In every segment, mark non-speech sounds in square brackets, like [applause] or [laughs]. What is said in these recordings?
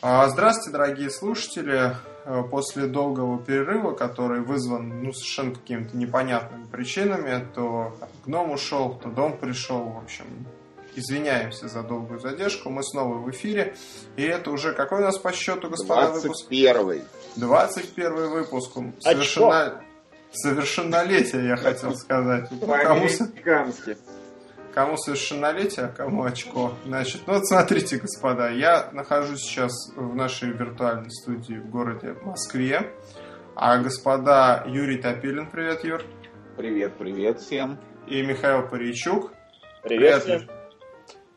А, здравствуйте, дорогие слушатели. Э, после долгого перерыва, который вызван ну, совершенно какими-то непонятными причинами, то гном ушел, то дом пришел, в общем, извиняемся за долгую задержку. Мы снова в эфире. И это уже какой у нас по счету, господа, 21 выпуск? 21 выпуск. Совершенно... Совершеннолетие, я хотел сказать. Кому... Кому совершеннолетие, а кому очко. Значит, ну вот смотрите, господа, я нахожусь сейчас в нашей виртуальной студии в городе Москве. А господа Юрий Топилин, привет, Юр. Привет, привет всем. И Михаил Паричук. Привет, привет всем.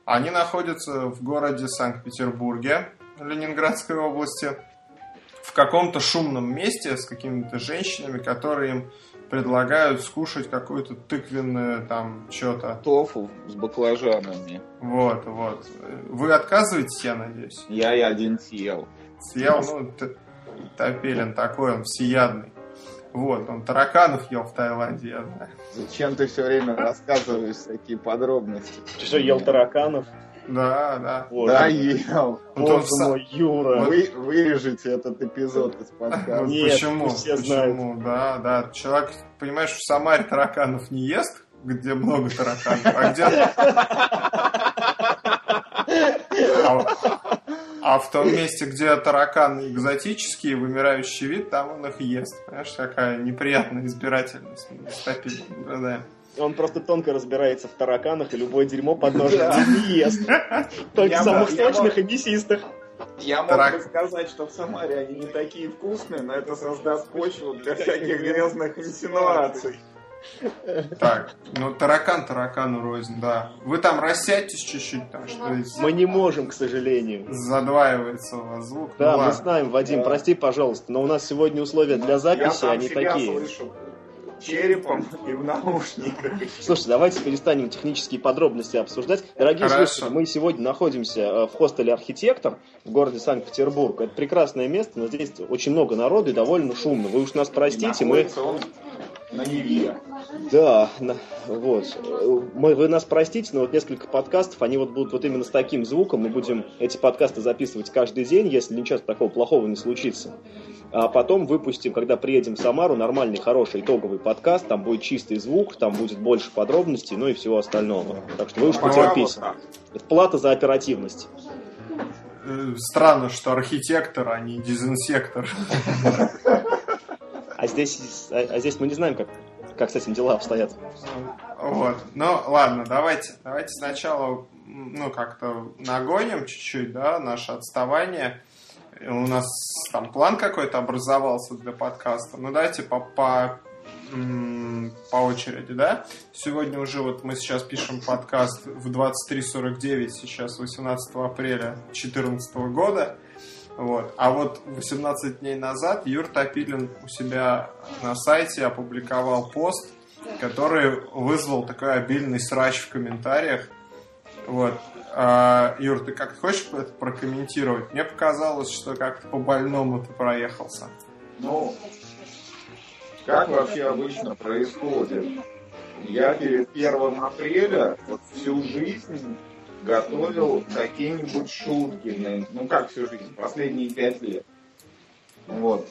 Они находятся в городе Санкт-Петербурге, Ленинградской области, в каком-то шумном месте с какими-то женщинами, которые им предлагают скушать какую-то тыквенную там что-то. Тофу с баклажанами. Вот, вот. Вы отказываетесь, я надеюсь? Я и один съел. Съел, ну, Топелин такой, он всеядный. Вот, он тараканов ел в Таиланде, я знаю. Зачем ты все время рассказываешь такие подробности? Ты что, ел тараканов? Да, да. Вот. Да, ел. Боже вот мой, Юра. Вы вырежете этот эпизод из подкаста. Нет, почему? Все почему? Знают. Да, да. Человек, понимаешь, в Самаре тараканов не ест, где много тараканов, а где... А, а в том месте, где тараканы экзотические, вымирающий вид, там он их ест. Понимаешь, какая неприятная избирательность. Да. Он просто тонко разбирается в тараканах, и любое дерьмо под ножом не ест. [laughs] Только самых сочных и мясистых. Я мог бы сказать, что в Самаре они не такие вкусные, но это создаст почву для всяких грязных инсинуаций. Так, ну таракан таракану рознь, да. Вы там рассядьтесь чуть-чуть, там что Мы не можем, к сожалению. Задваивается у вас звук. Да, ну, мы знаем, Вадим, прости, пожалуйста, но у нас сегодня условия для записи, они такие. Слышу черепом и в наушниках. Слушайте, давайте перестанем технические подробности обсуждать. Дорогие Хорошо. слушатели, мы сегодня находимся э, в хостеле «Архитектор» в городе Санкт-Петербург. Это прекрасное место, но здесь очень много народу и довольно шумно. Вы уж нас простите, мы... На Неве. Да, на, вот. Мы, вы нас простите, но вот несколько подкастов, они вот будут вот именно с таким звуком. Мы будем эти подкасты записывать каждый день, если ничего такого плохого не случится. А потом выпустим, когда приедем в Самару, нормальный, хороший итоговый подкаст. Там будет чистый звук, там будет больше подробностей, ну и всего остального. Так что вы уж потерпите. Это плата за оперативность. Э, странно, что архитектор, а не дезинсектор. А здесь, а, а здесь мы не знаем, как, как с этим дела обстоят. Вот. Ну, ладно, давайте, давайте сначала ну, как-то нагоним чуть-чуть, да, наше отставание у нас там план какой-то образовался для подкаста. Ну, давайте по, по, по очереди, да? Сегодня уже вот мы сейчас пишем подкаст в 23.49, сейчас 18 апреля 2014 года. Вот. А вот 18 дней назад Юр Топилин у себя на сайте опубликовал пост, который вызвал такой обильный срач в комментариях. Вот. А, Юр, ты как хочешь это прокомментировать? Мне показалось, что как-то по больному ты проехался. Ну, как вообще обычно происходит? Я перед первым апреля вот всю жизнь готовил какие-нибудь шутки. Ну, как всю жизнь? Последние пять лет. Вот.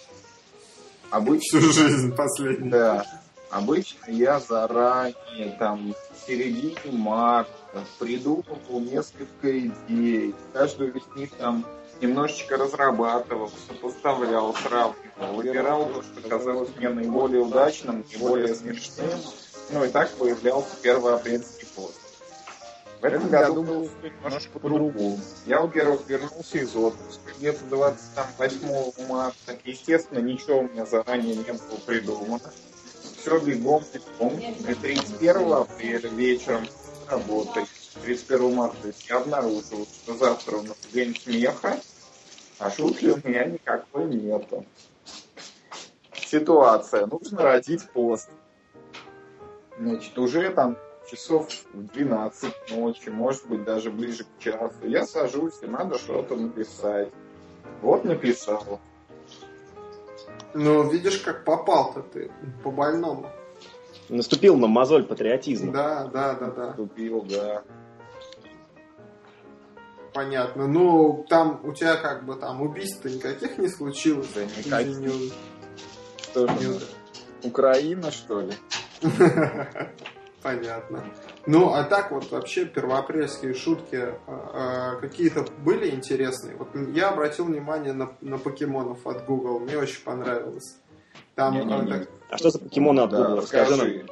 Обычно... Всю жизнь последнюю. Да. Обычно я заранее, там, в середине марта, придумывал несколько идей. Каждую из них там немножечко разрабатывал, сопоставлял, сравнивал, выбирал то, что казалось мне наиболее удачным, наиболее смешным. Ну и так появлялся первый апрельский пост. В этом году было немножко по-другому. Я, во-первых, вернулся из отпуска где-то 28 марта. Естественно, ничего у меня заранее не было придумано. Все бегом, бегом. И 31 апреля вечером работой 31 марта я обнаружил, что завтра у нас день смеха, а шутки у меня никакой нету. Ситуация. Нужно родить пост. Значит, уже там часов в 12 ночи, может быть, даже ближе к часу. Я сажусь, и надо что-то написать. Вот написал. Ну, видишь, как попал-то ты по больному. Наступил на мозоль патриотизма. Да, да, да, да. Наступил, да. понятно. Ну, там у тебя как бы там убийств никаких не случилось. Да никаких. не- Что же, Украина, что ли? [laughs] Понятно. Ну, а так вот вообще первоапрельские шутки э, э, какие-то были интересные. Вот я обратил внимание на, на покемонов от Google, мне очень понравилось. Там, э, Не-не-не. так- А что за покемоны от Да, Google? Расскажи нам.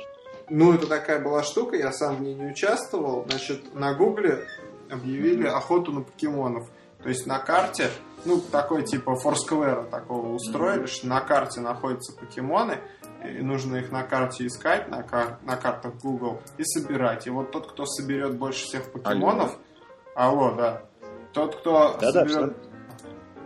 ну, это такая была штука, я сам в ней не участвовал. Значит, на Гугле объявили охоту на покемонов. То есть на карте, ну, такой типа Форсквера такого устроили, что на карте находятся покемоны, и нужно их на карте искать, на, кар- на картах Google, и собирать. И вот тот, кто соберет больше всех покемонов... Алло, да. Тот, кто Да-да, соберет...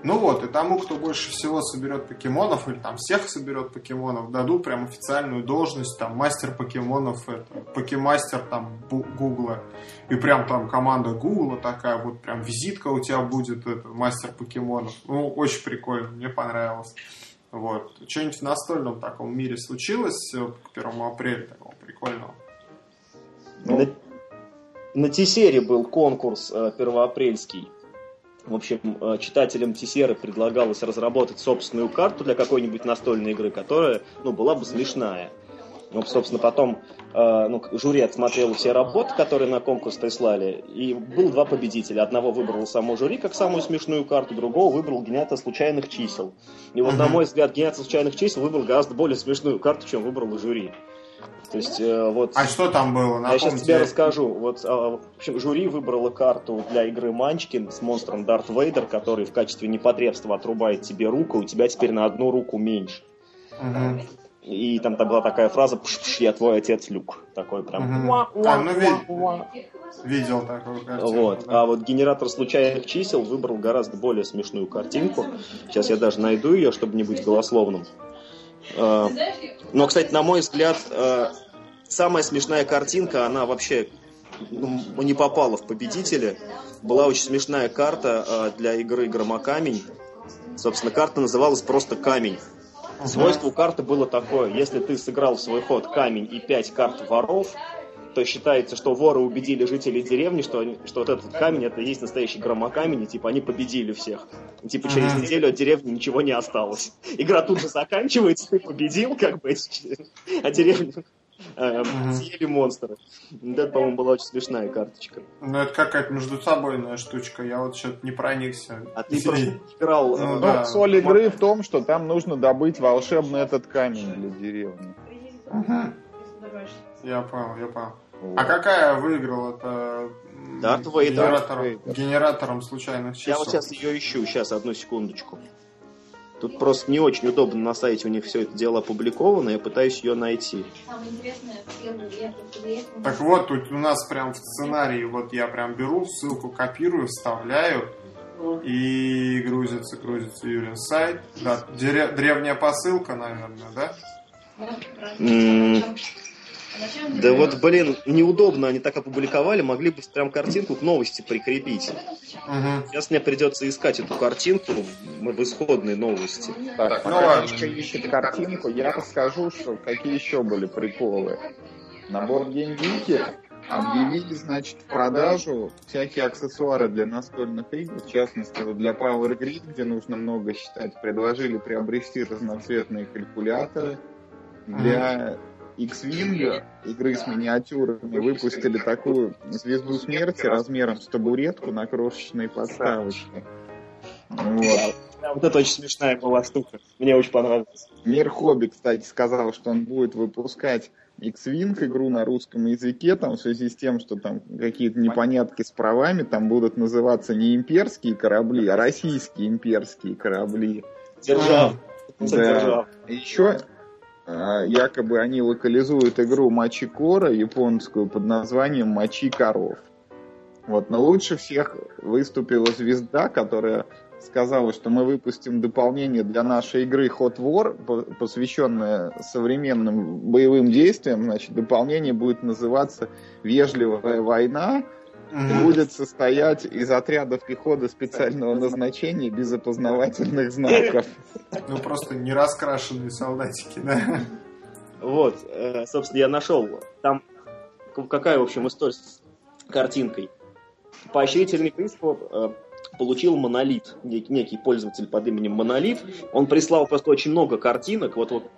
Ну вот, и тому, кто больше всего соберет покемонов, или там всех соберет покемонов, дадут прям официальную должность, там, мастер покемонов, это, покемастер там Гугла. И прям там команда Гугла такая, вот прям визитка у тебя будет, это, мастер покемонов. Ну, очень прикольно, мне понравилось. Вот. Что-нибудь в настольном таком мире случилось э, к 1 апреля такого прикольного? Ну, На, на Тесере был конкурс э, первоапрельский. В общем, э, читателям Тесеры предлагалось разработать собственную карту для какой-нибудь настольной игры, которая ну, была бы смешная. Ну, собственно, потом э, ну, жюри отсмотрело все работы, которые на конкурс прислали, и было два победителя. Одного выбрало само жюри как самую смешную карту, другого выбрал генератор случайных чисел. И вот, на мой взгляд, генератор случайных чисел выбрал гораздо более смешную карту, чем выбрал жюри. То есть, э, вот... А что там было? Я сейчас Напомните. тебе расскажу. Вот, а, в общем, жюри выбрало карту для игры Манчкин с монстром Дарт Вейдер, который в качестве непотребства отрубает тебе руку, и у тебя теперь на одну руку меньше. Мгм. И там была такая фраза «Пш-пш, я твой отец Люк». Такой прям... Мгм. А, ну, ви- видел такую картину. Вот. да. А вот генератор случайных чисел выбрал гораздо более смешную картинку. Сейчас я даже найду ее, чтобы не быть голословным. А, Но, кстати, на мой взгляд, э, самая смешная картинка, она вообще не попала в победители. Была очень смешная карта э, для игры Громокамень. Собственно, карта называлась просто Камень. Свойство у карты было такое, если ты сыграл в свой ход камень и пять карт воров, то считается, что воры убедили жителей деревни, что, они- что вот этот камень это и есть настоящий громокамень, и типа они победили всех. И, типа через неделю от деревни ничего не осталось. Игра тут же заканчивается, ты победил, как бы, а деревню э, съели монстры. Это, по-моему, была очень смешная карточка. Ну, это какая-то между собойная штучка, я вот что-то не проникся. А ты просто играл... Ну, э, Ну, да. соль игры в том, что там нужно добыть волшебный этот камень для деревни. Мгм. Я понял, я понял. Вот. А какая выиграла это Дарт Вейдер. генератором, Дарт Вейдер. генератором случайных чисел? Я вот сейчас ее ищу, сейчас, одну секундочку. Тут просто не очень удобно на сайте у них все это дело опубликовано, я пытаюсь ее найти. Самое интересное. Так вот, тут у нас прям в сценарии, вот я прям беру, ссылку копирую, вставляю, и грузится, грузится Юрин сайт. Да, древняя посылка, наверное, да? М, Да вот, блин, неудобно они так опубликовали, могли бы прям картинку к новости прикрепить. Угу. Сейчас мне придется искать эту картинку в в исходной новости. Так, ну пока ладно. Ищет картинку, я расскажу, что какие еще были приколы. На BoardGameGeek объявили, значит, в продажу всякие аксессуары для настольных игр, в частности, вот для Power Grid, где нужно много считать, предложили приобрести разноцветные калькуляторы. Для X-Wing, игры с миниатюрами, выпустили такую звезду смерти размером с табуретку на крошечной подставочке. Вот. Да, Вот это очень смешная была штука. Мне очень понравилось. Мир Хобби, кстати, сказал, что он будет выпускать X-Wing игру на русском языке, там в связи с тем, что там какие-то непонятки с правами, там будут называться не имперские корабли, а российские имперские корабли. Держав. Да. Держав. Еще якобы они локализуют игру Мочи Кора японскую под названием Мочи Коров. Вот, но лучше всех выступила звезда, которая сказала, что мы выпустим дополнение для нашей игры Hot War, по- посвященное современным боевым действиям. Значит, дополнение будет называться «Вежливая война», будет состоять из отрядов пехоты специального назначения без опознавательных знаков. Ну, просто не раскрашенные солдатики, да? Вот, э, собственно, я нашел. Там какая, в общем, история с картинкой. поощрительный приз э, получил Монолит, некий, некий пользователь под именем Монолит. Он прислал просто очень много картинок, вот, вот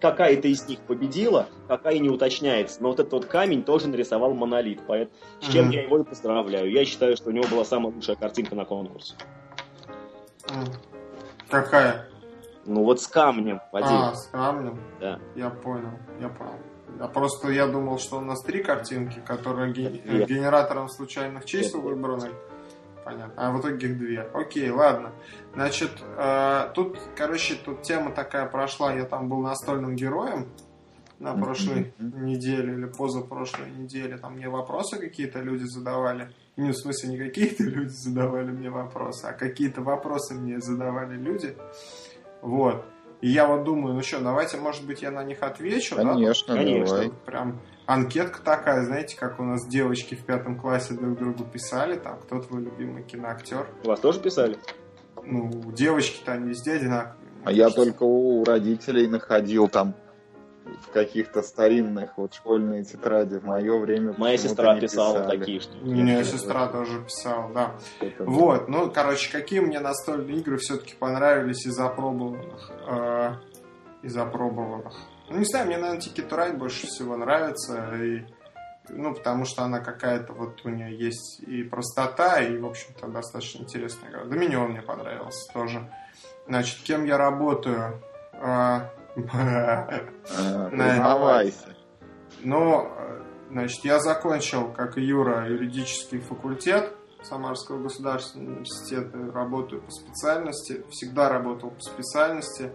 какая-то из них победила, какая не уточняется. Но вот этот вот камень тоже нарисовал Монолит, поэтому с чем Мгм. я его и поздравляю. Я считаю, что у него была самая лучшая картинка на конкурсе. Какая? Ну вот с камнем, Вадим. А, с камнем. Да. Я понял, я понял. Я просто я думал, что у нас три картинки, которые ге- генератором случайных чисел Нет. Понятно. А в итоге их две. Окей, ладно. Значит, э, тут, короче, тут тема такая прошла. Я там был настольным героем на прошлой неделе или позапрошлой неделе. Там мне вопросы какие-то люди задавали. Не в смысле, не какие-то люди задавали мне вопросы, а какие-то вопросы мне задавали люди. Вот. И я вот думаю, ну что, давайте, может быть, я на них отвечу, да? Конечно, Конечно. давай. Прям анкетка такая, знаете, как у нас девочки в пятом классе друг другу писали, там, кто твой любимый киноактер. Вас тоже писали? Ну, девочки-то они везде одинаковые. А я только у родителей находил там в каких-то старинных вот школьные тетради. В мое время Моя сестра не писала писали. такие штуки. У меня сестра тоже писала, да. Это- Вот, ну, короче, какие мне настольные игры все-таки понравились из опробованных? э, из опробованных. Ну, не знаю, мне, наверное, to Ride больше всего нравится. И, ну, потому что она какая-то, вот у нее есть и простота, и, в общем-то, достаточно интересная игра. Доминион мне понравился тоже. Значит, кем я работаю? Э, признавайся. Ну, э, значит, я закончил, как и Юра, юридический факультет Самарского государственного университета. Работаю по специальности. Всегда работал по специальности.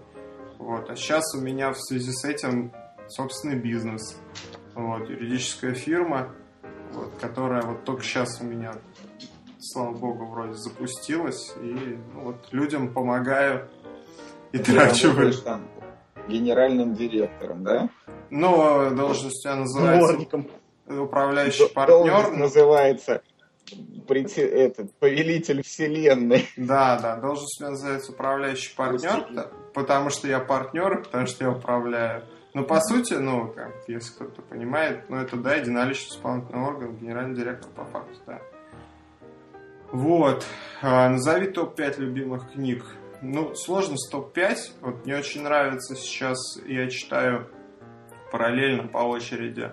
Вот. А сейчас у меня в связи с этим собственный бизнес. Вот, юридическая фирма, вот, которая вот только сейчас у меня, слава богу, вроде запустилась. И ну, вот людям помогаю и Ты трачу. там генеральным директором, да? Ну, должность у меня называется Дворником. управляющий Д- партнер. называется прийти, этот, повелитель вселенной. Да, да, должность у меня называется управляющий партнер, да, потому что я партнер, потому что я управляю. Но по сути, ну, как, если кто-то понимает, ну, это, да, единоличный исполнительный орган, генеральный директор по факту, да. Вот. А, назови топ-5 любимых книг. Ну, сложность топ-5. Вот мне очень нравится сейчас, я читаю параллельно по очереди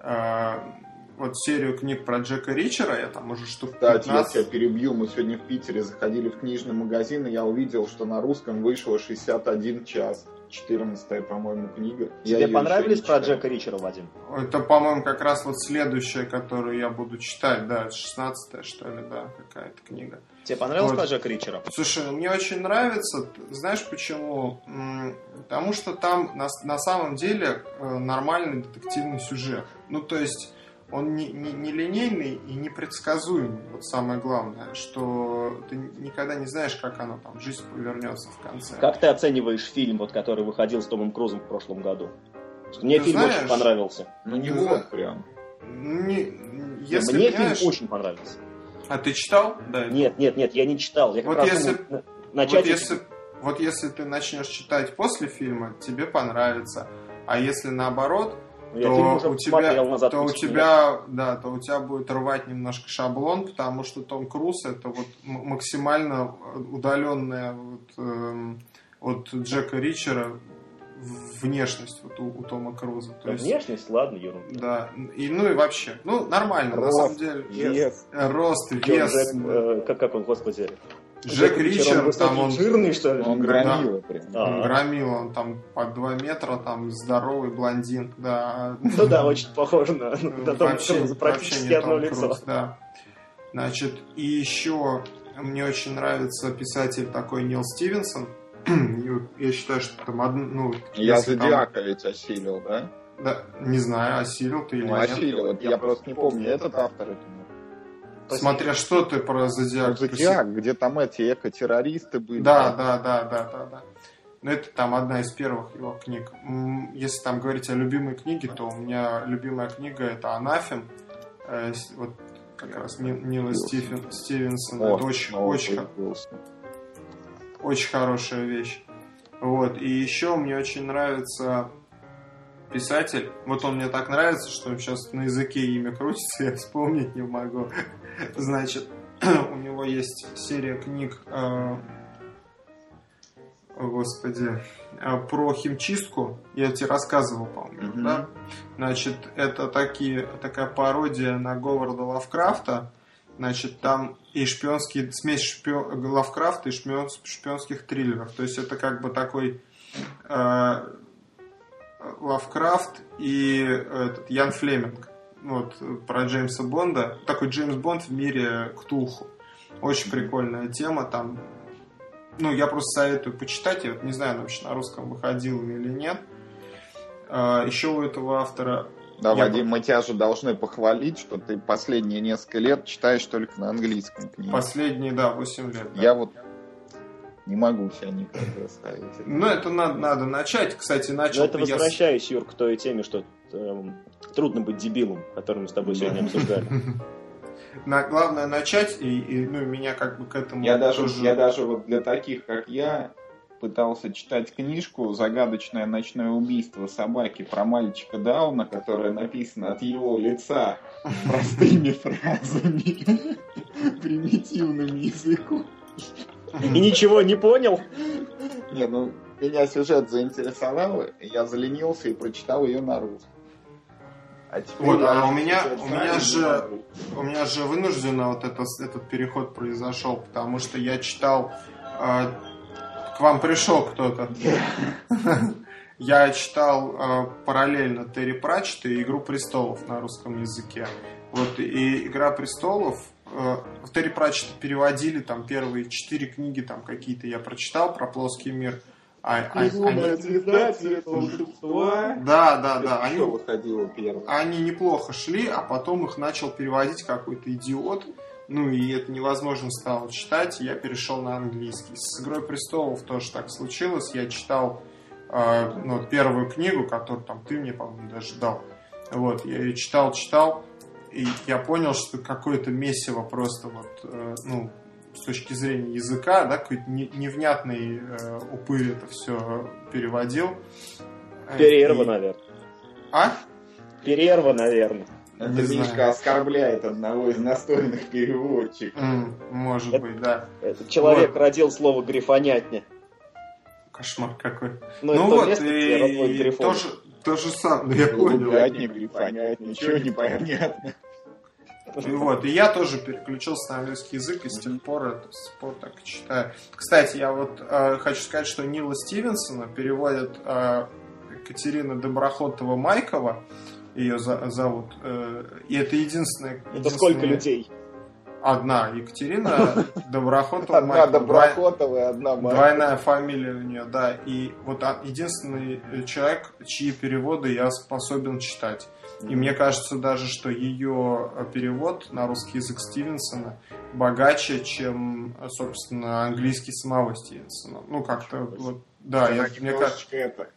а, вот серию книг про Джека Ричера, я там уже штук Кстати, я 15 тебя перебью. Мы сегодня в Питере заходили в книжный магазин, и я увидел, что на русском вышло 61 час. 14 по-моему, книга. Я Тебе её понравились про. Джека Ричера, Вадим? Это, по-моему, как раз вот следующая, которую я буду читать, да, 16 что ли, да, какая-то книга. Тебе понравилось Вот. про Джека Ричера? Слушай, ну, мне очень нравится, знаешь почему? Потому что там на, на самом деле э, нормальный детективный сюжет. Ну, то есть он не, не, не линейный и непредсказуемый. Вот самое главное, что ты никогда не знаешь, как оно там, жизнь повернется в конце. Как ты оцениваешь фильм, вот, который выходил с Томом Крузом в прошлом году? Мне Ты фильм знаешь, очень понравился. Ну, не вот прям. Не- если, Мне понимаешь- фильм очень понравился. А ты читал? Да. Нет, нет, нет, я не читал. Я как Вот раз если- думал начать... Вот если, вот если ты начнешь читать после фильма, тебе понравится. А если наоборот, Я фильм то уже у тебя, назад. то у тебя, да, то у тебя будет рвать немножко шаблон, потому что Том Круз это вот максимально удаленная вот, эм, от Джека Ричера внешность вот у, у Тома Круза. То Да, есть, Внешность, ладно, ерунда. да, и ну и вообще, ну нормально, на Рост, самом деле. вес. Э, Рост, вес. Джек, э, как, как он, господи? Джек он Ричер, высокий, там он жирный, что ли? Он Да. громила прям. А. Он громил, он там по 2 метра, там здоровый блондин, да. Ну да, очень похоже на, на Тома Вообще- Круза, практически одно Том лицо. Круз, да. Значит, и еще мне очень нравится писатель такой Нил Стивенсон. [clears throat] Я считаю, что там одно, ну, Я если там- Зодиака ведь осилил, да? да, не знаю, осилил ты или Ну, нет. осилил. Я просто не помню, этот автор это Смотря что ты про Зодиак. Зодиак, где там эти эко-террористы были. Да, да, да, да, да, да. Ну, это там одна из первых его книг. Если там говорить о любимой книге, то у меня любимая книга это «Анафем». Э, Вот как раз Ни- Нила Стивен, Стивенсона. О, Это очень, очень, очень хорошая вещь. Вот. И еще мне очень нравится писатель. Вот он мне так нравится, что сейчас на языке имя крутится, [laughs] я вспомнить не могу. Значит, [clears throat] у него есть серия книг, э, господи, э, про химчистку. Я тебе рассказывал, по-моему, Мгм. да? Значит, это такие, такая пародия на Говарда Лавкрафта. Значит, там и шпионский, смесь шпио, Лавкрафта и шпион, шпионских триллеров. То есть это как бы такой э, Лавкрафт и этот Ян Флеминг. Вот, про Джеймса Бонда. Такой Джеймс Бонд в мире Ктулху. Очень прикольная тема. Там, ну, я просто советую почитать. Я вот не знаю, она вообще на русском выходила или нет. А, Еще у этого автора Да, Я Вадим, мы тебя же должны похвалить, что ты последние несколько лет читаешь только на английском книги. последние, да, 8 лет. да. Я вот не могу себя никак заставить. Ну, это надо, надо начать. Кстати, начал Но это я с- возвращаюсь, Юр, к той теме, что эм, трудно быть дебилом, который мы с тобой сегодня обсуждали. [laughs] на, главное начать, и, и, ну, меня как бы к этому Я даже, тоже... я даже вот для таких, как я, пытался читать книжку «Загадочное ночное убийство собаки» про мальчика Дауна, которая написана от его лица [laughs] простыми фразами, [laughs] примитивным языком. И ничего не понял? Не, ну, меня сюжет заинтересовал, и я заленился и прочитал ее на русском. А теперь Вот, а у меня- у меня же-. У меня же вынужденно вот это, этот переход произошел, потому что я читал... э, к вам пришел кто-то. [laughs] Я читал э, параллельно Терри Пратчета и «Игру престолов» на русском языке. Вот, и «Игра престолов» э, Терри Пратчета переводили, там, первые четыре книги там какие-то я прочитал про плоский мир. А- а- Безумная они- звезда, цвет волшебства. Да, да, да. Они, выходило первым? они неплохо шли, а потом их начал переводить какой-то идиот. Ну и это невозможно стало читать, и я перешел на английский. С «Игрой престолов» тоже так случилось. Я читал э, ну, первую книгу, которую там ты мне, по-моему, даже дал. Вот, я ее читал, читал, и я понял, что какое-то месиво просто вот, э, ну, с точки зрения языка, да, какой-то не- невнятный э, упырь это все переводил. Перерва, и- наверное. А? Перерва, наверное. Это Не Мишка знаю. оскорбляет одного из настольных переводчиков. М, может Это- быть, да. Этот человек Вот. родил слово грифонятня. Кошмар какой. Ну, ну вот, место, и грифонов. тоже, то же самое, я понял. Непонятно, ничего не понятно. И вот, и я тоже переключился на английский язык, и с тех пор, это, с тех пор так и читаю. Кстати, я вот э, хочу сказать, что Нила Стивенсона переводит э, Екатерина Доброхотова-Майкова, ее за- зовут, э, и это единственная... Это сколько единственная- людей? Одна Екатерина [laughs] Одна Доброхотова-Майкова. Доброхотова и одна Марка. Двойная фамилия у нее, да. И вот а- единственный человек, чьи переводы я способен читать. И мне кажется даже, что ее э, перевод на русский язык Стивенсона богаче, чем, э, собственно, английский самого Стивенсона. Ну, как-то вот, да, я, мне кажется, это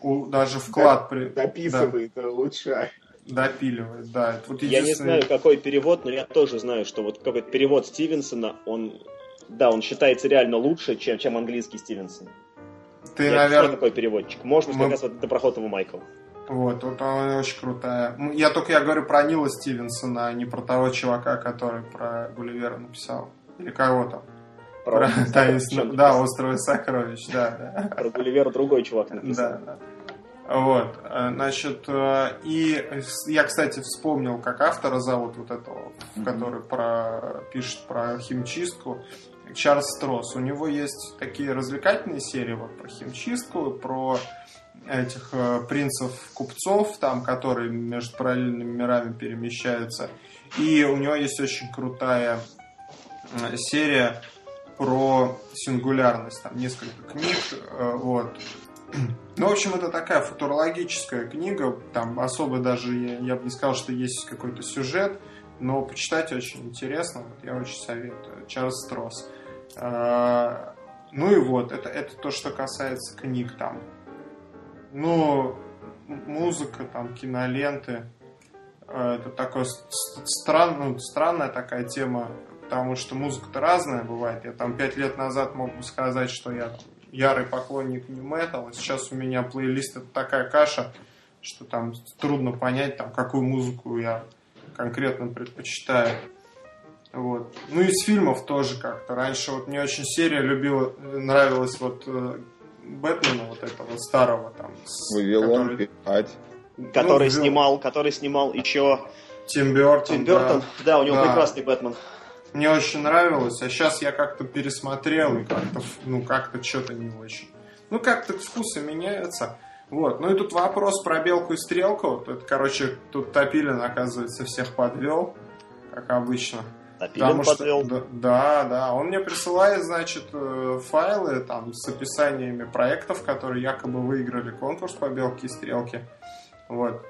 у- даже вклад при, дописывает, улучшает. да, допиливает, да. Это вот Я не единственный- знаю, какой перевод, но я тоже знаю, что вот какой-то перевод Стивенсона, он, да, он считается реально лучше, чем, чем английский Стивенсон. Ты, я наверное, какой переводчик. Может быть, мы- как раз вот Доброхотова Майкл. Вот, вот она очень крутая. Ну, Я только я говорю про Нила Стивенсона, а не про того чувака, который про Гулливера написал. Или кого там. Про, таинственно- Чем-то да, остров сокровищ, да. Про Гулливера другой чувак написал. Да, да. Вот, э, значит, э, и я, кстати, вспомнил, как автора зовут вот этого, который про, пишет про химчистку, Чарльз Стросс. У него есть такие развлекательные серии вот про химчистку, про этих э, принцев-купцов, там, которые между параллельными мирами перемещаются. И у него есть очень крутая серия про сингулярность, там несколько книг, э, вот. [clears throat] Ну, в общем, это такая футурологическая книга, там особо даже, я, я бы не сказал, что есть какой-то сюжет, но почитать очень интересно, вот я очень советую. Чарльз Стросс. Э, Ну и вот, это, это то, что касается книг там. Ну, музыка, там, киноленты, э, это такое с- с- стран, ну, странная такая тема, потому что музыка-то разная бывает. Я там пять лет назад мог бы сказать, что я ярый поклонник нью металла. Сейчас у меня плейлист это такая каша. что там трудно понять, там, какую музыку я конкретно предпочитаю. Вот. Ну, из фильмов тоже как-то. Раньше вот мне очень серия любила, нравилась вот э, Бэтмена вот этого старого там. Вавилон который- 5. Который Ну, снимал, который снимал еще Тим Бёртон. Тим да. Бертон. Да, у него Да. прекрасный Бэтмен. Мне очень нравилось, а сейчас я как-то пересмотрел и как-то, ну, как-то что-то не очень. Ну, как-то вкусы меняются. Вот. Ну и тут вопрос про белку и стрелку. Вот Это, короче, тут Топилин, оказывается, всех подвел, как обычно. Топилин Потому что- подвел. да, да, да. Он мне присылает, значит, э, файлы там с описаниями проектов, которые якобы выиграли конкурс по белке и стрелке. Вот.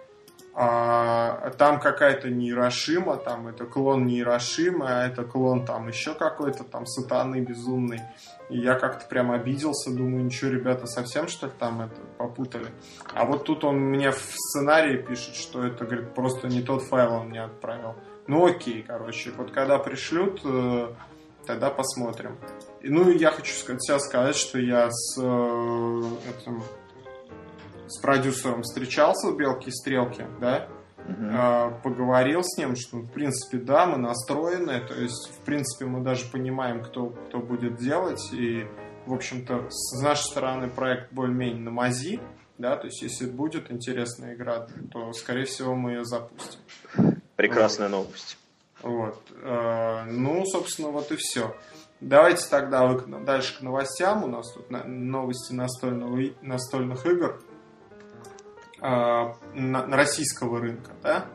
А там какая-то нейрошима, там это клон нейрошимы, а это клон там еще какой-то там сатаны безумный. И я как-то прям обиделся, думаю, ничего, ребята, совсем что ли там это попутали. А вот тут он мне в сценарии пишет, что это, говорит, просто не тот файл он мне отправил. Ну окей, короче, вот когда пришлют, э, тогда посмотрим. И, ну и я хочу сказать, сказать, что я с э, этим с продюсером встречался в Белке и Стрелке, да, э, поговорил с ним, что, в принципе, да, мы настроены, то есть, в принципе, мы даже понимаем, кто, кто будет делать, и, в общем-то, с нашей стороны проект более-менее на мази, да, то есть, если будет интересная игра, то, скорее всего, мы ее запустим. Прекрасная новость. Вот. Э, Ну, собственно, вот и все. Давайте тогда дальше к новостям. У нас тут новости настольного, настольных игр на, на российского рынка, да?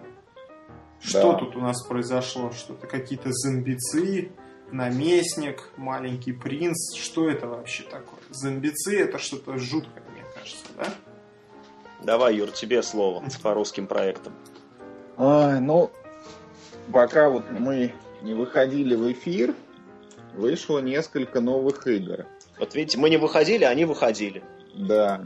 Что Да. тут у нас произошло? Что-то какие-то зомбицы, наместник, маленький принц. Что это вообще такое? Зомбицы это что-то жуткое, мне кажется, да? Давай, Юр, тебе слово по русским проектам. Ай, ну, пока вот мы не выходили в эфир, вышло несколько новых игр. Вот видите, мы не выходили, они выходили. Да.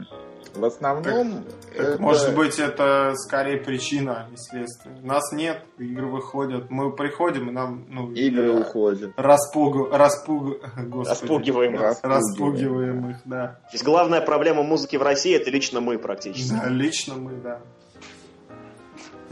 В основном... Так, это- Может быть, это скорее причина, а не следствие. Нас нет, игры выходят. Мы приходим, и нам ну, Игры э, уходят. распугу, распугу, господи, Распугиваем. распугиваем их, да. То есть главная проблема музыки в России это лично мы практически. Да, лично мы, да.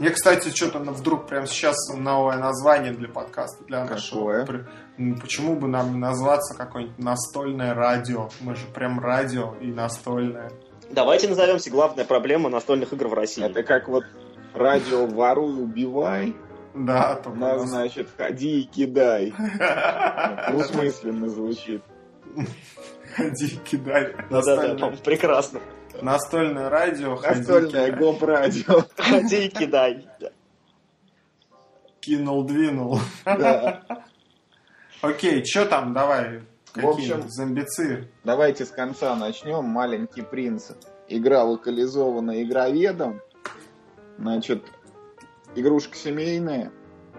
Мне, кстати, что-то вдруг прямо сейчас новое название для подкаста, для нашего. Какое? Ну, Почему бы нам не назваться какое-нибудь настольное радио? Мы же прям радио и настольное. Давайте назовемся главная проблема настольных игр в России. Это как вот радио «Воруй, убивай», Да, только нас- значит, «Ходи и кидай». [laughs] Двусмысленно звучит. Ходи, кидай. Да, да, да, Настольное, прекрасно. Настольное радио. Настольное кидай. гоп-радио. Ходи и кидай. Кинул, двинул. Да. Окей, что там, давай. В общем- зомбицы? Давайте с конца начнем. «Маленький принц». Игра локализована игроведом. Значит, игрушка семейная.